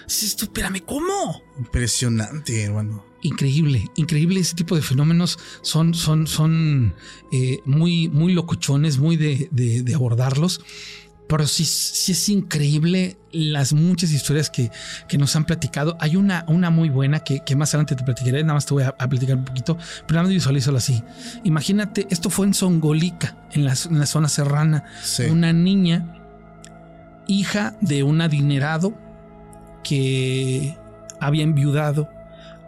S2: Esto, espérame, ¿cómo?
S1: Impresionante, hermano
S2: increíble, increíble ese tipo de fenómenos son, son, son eh, muy, muy locochones, muy de, de, abordarlos. Pero sí, sí, es increíble las muchas historias que, que, nos han platicado. Hay una, una muy buena que, que, más adelante te platicaré, nada más te voy a, platicar un poquito, pero nada más visualízalo así. Imagínate, esto fue en Songolica, en la, en la zona serrana. Una niña, hija de un adinerado que había enviudado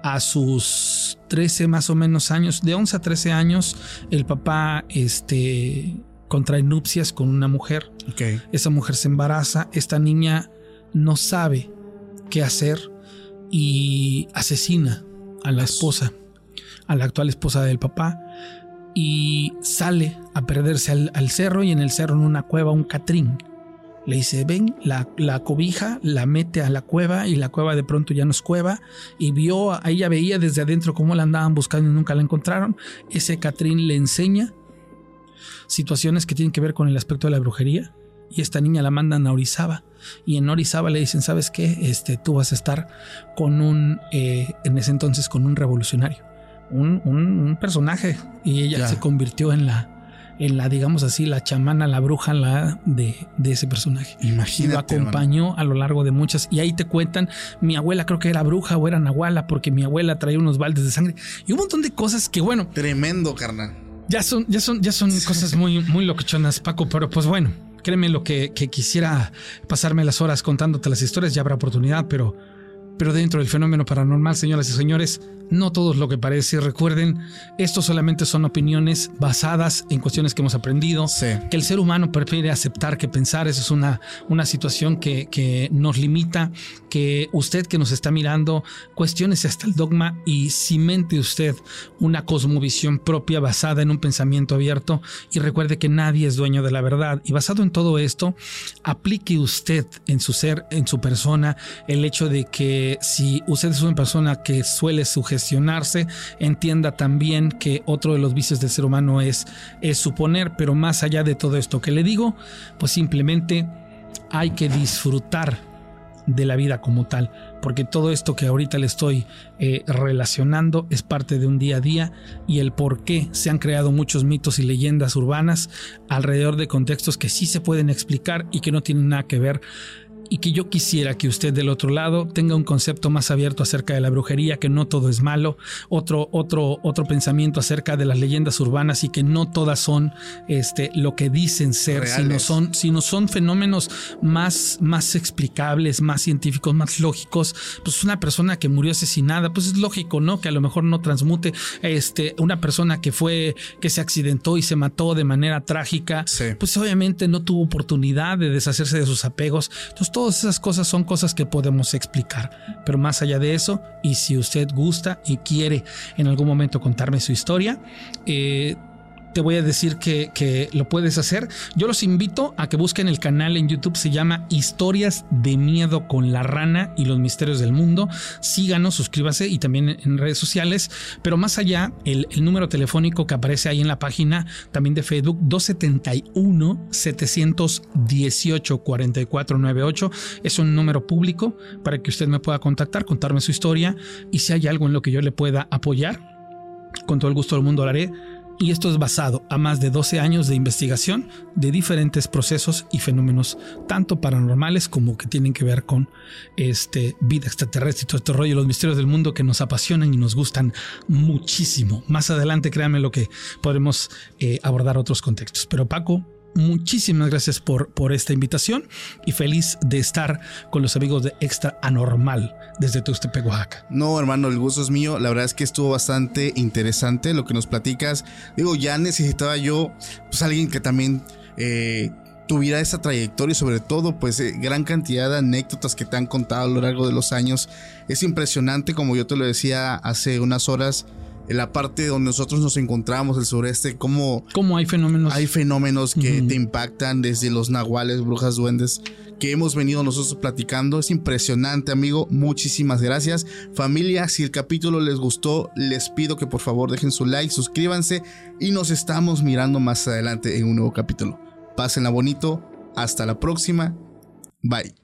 S2: a sus 13 más o menos años, de 11 a 13 años, el papá este, contrae nupcias con una mujer. Esa mujer se embaraza, esta niña no sabe qué hacer y asesina a la esposa, a la actual esposa del papá, y sale a perderse al, al cerro y en el cerro en una cueva un catrín le dice, ven, la, la, cobija, la mete a la cueva y la cueva de pronto ya no es cueva. Y vio, ella veía desde adentro cómo la andaban buscando y nunca la encontraron. Ese Catrín le enseña situaciones que tienen que ver con el aspecto de la brujería. Y esta niña la mandan a Orizaba. Y en Orizaba le dicen, ¿sabes qué? Este, tú vas a estar con un, eh, en ese entonces, con un revolucionario. Un, un, personaje. Y ella se convirtió en la, en la, digamos así, la chamana, la bruja la de, ese personaje.
S1: Imagínate.
S2: Y lo acompañó a lo largo de muchas. Y ahí te cuentan, mi abuela creo que era bruja o era nahuala, porque mi abuela traía unos baldes de sangre. Y un montón de cosas que, bueno.
S1: Tremendo, carnal.
S2: Ya son, ya son, ya son cosas muy, muy locochonas, Paco, pero pues bueno, créeme lo que, que quisiera pasarme las horas contándote las historias, ya habrá oportunidad, pero pero dentro del fenómeno paranormal, señoras y señores, no todo es lo que parece. Recuerden, esto solamente son opiniones basadas en cuestiones que hemos aprendido. Que el ser humano prefiere aceptar que pensar. Eso es una, una situación que, que nos limita. Que usted que nos está mirando, cuestiones hasta el dogma y cimente usted una cosmovisión propia basada en un pensamiento abierto. Y recuerde que nadie es dueño de la verdad. Y basado en todo esto, aplique usted en su ser, en su persona, el hecho de que Si usted es una persona que suele sugestionarse, entienda también que otro de los vicios del ser humano es, es suponer, pero más allá de todo esto que le digo, pues simplemente hay que disfrutar de la vida como tal, porque todo esto que ahorita le estoy eh, relacionando es parte de un día a día y el por qué se han creado muchos mitos y leyendas urbanas alrededor de contextos que sí se pueden explicar y que no tienen nada que ver y que yo quisiera que usted del otro lado tenga un concepto más abierto acerca de la brujería, que no todo es malo, otro, otro, otro pensamiento acerca de las leyendas urbanas y que no todas son este, lo que dicen ser, sino son, sino son fenómenos más, más explicables, más científicos, más lógicos. Pues una persona que murió asesinada, pues es lógico, ¿no? Que a lo mejor no transmute este, una persona que fue, que se accidentó y se mató de manera trágica, pues obviamente no tuvo oportunidad de deshacerse de sus apegos. Entonces, Todas esas cosas son cosas que podemos explicar. Pero más allá de eso, y si usted gusta y quiere en algún momento contarme su historia, eh, te voy a decir que, lo puedes hacer. Yo los invito a que busquen el canal en YouTube, se llama Historias de Miedo con la Rana y los Misterios del Mundo. Síganos, suscríbase y también en redes sociales. Pero más allá, el, número telefónico que aparece ahí en la página también de Facebook, 271-718-4498, es un número público para que usted me pueda contactar, contarme su historia y si hay algo en lo que yo le pueda apoyar, con todo el gusto del mundo lo haré y esto es basado a más de 12 años de investigación de diferentes procesos y fenómenos, tanto paranormales como que tienen que ver con este, vida extraterrestre y todo este rollo, los misterios del mundo que nos apasionan y nos gustan muchísimo. Más adelante, créanme lo que podremos eh, abordar otros contextos. Pero Paco, muchísimas gracias por, por esta invitación y feliz de estar con los amigos de Extra Anormal desde Tuxtepec, Oaxaca.
S1: No, hermano, el gusto es mío. La verdad es que estuvo bastante interesante lo que nos platicas. Digo, ya necesitaba yo, pues alguien que también eh, tuviera esa trayectoria y sobre todo, pues eh, gran cantidad de anécdotas que te han contado a lo largo de los años. Es impresionante, como yo te lo decía hace unas horas en la parte donde nosotros nos encontramos, el sureste, cómo,
S2: ¿Cómo hay fenómenos.
S1: Hay fenómenos que te impactan desde los nahuales, brujas, duendes, que hemos venido nosotros platicando. Es impresionante, amigo. Muchísimas gracias. Familia, si el capítulo les gustó, les pido que por favor dejen su like, suscríbanse y nos estamos mirando más adelante en un nuevo capítulo. Pásenla bonito. Hasta la próxima. Bye.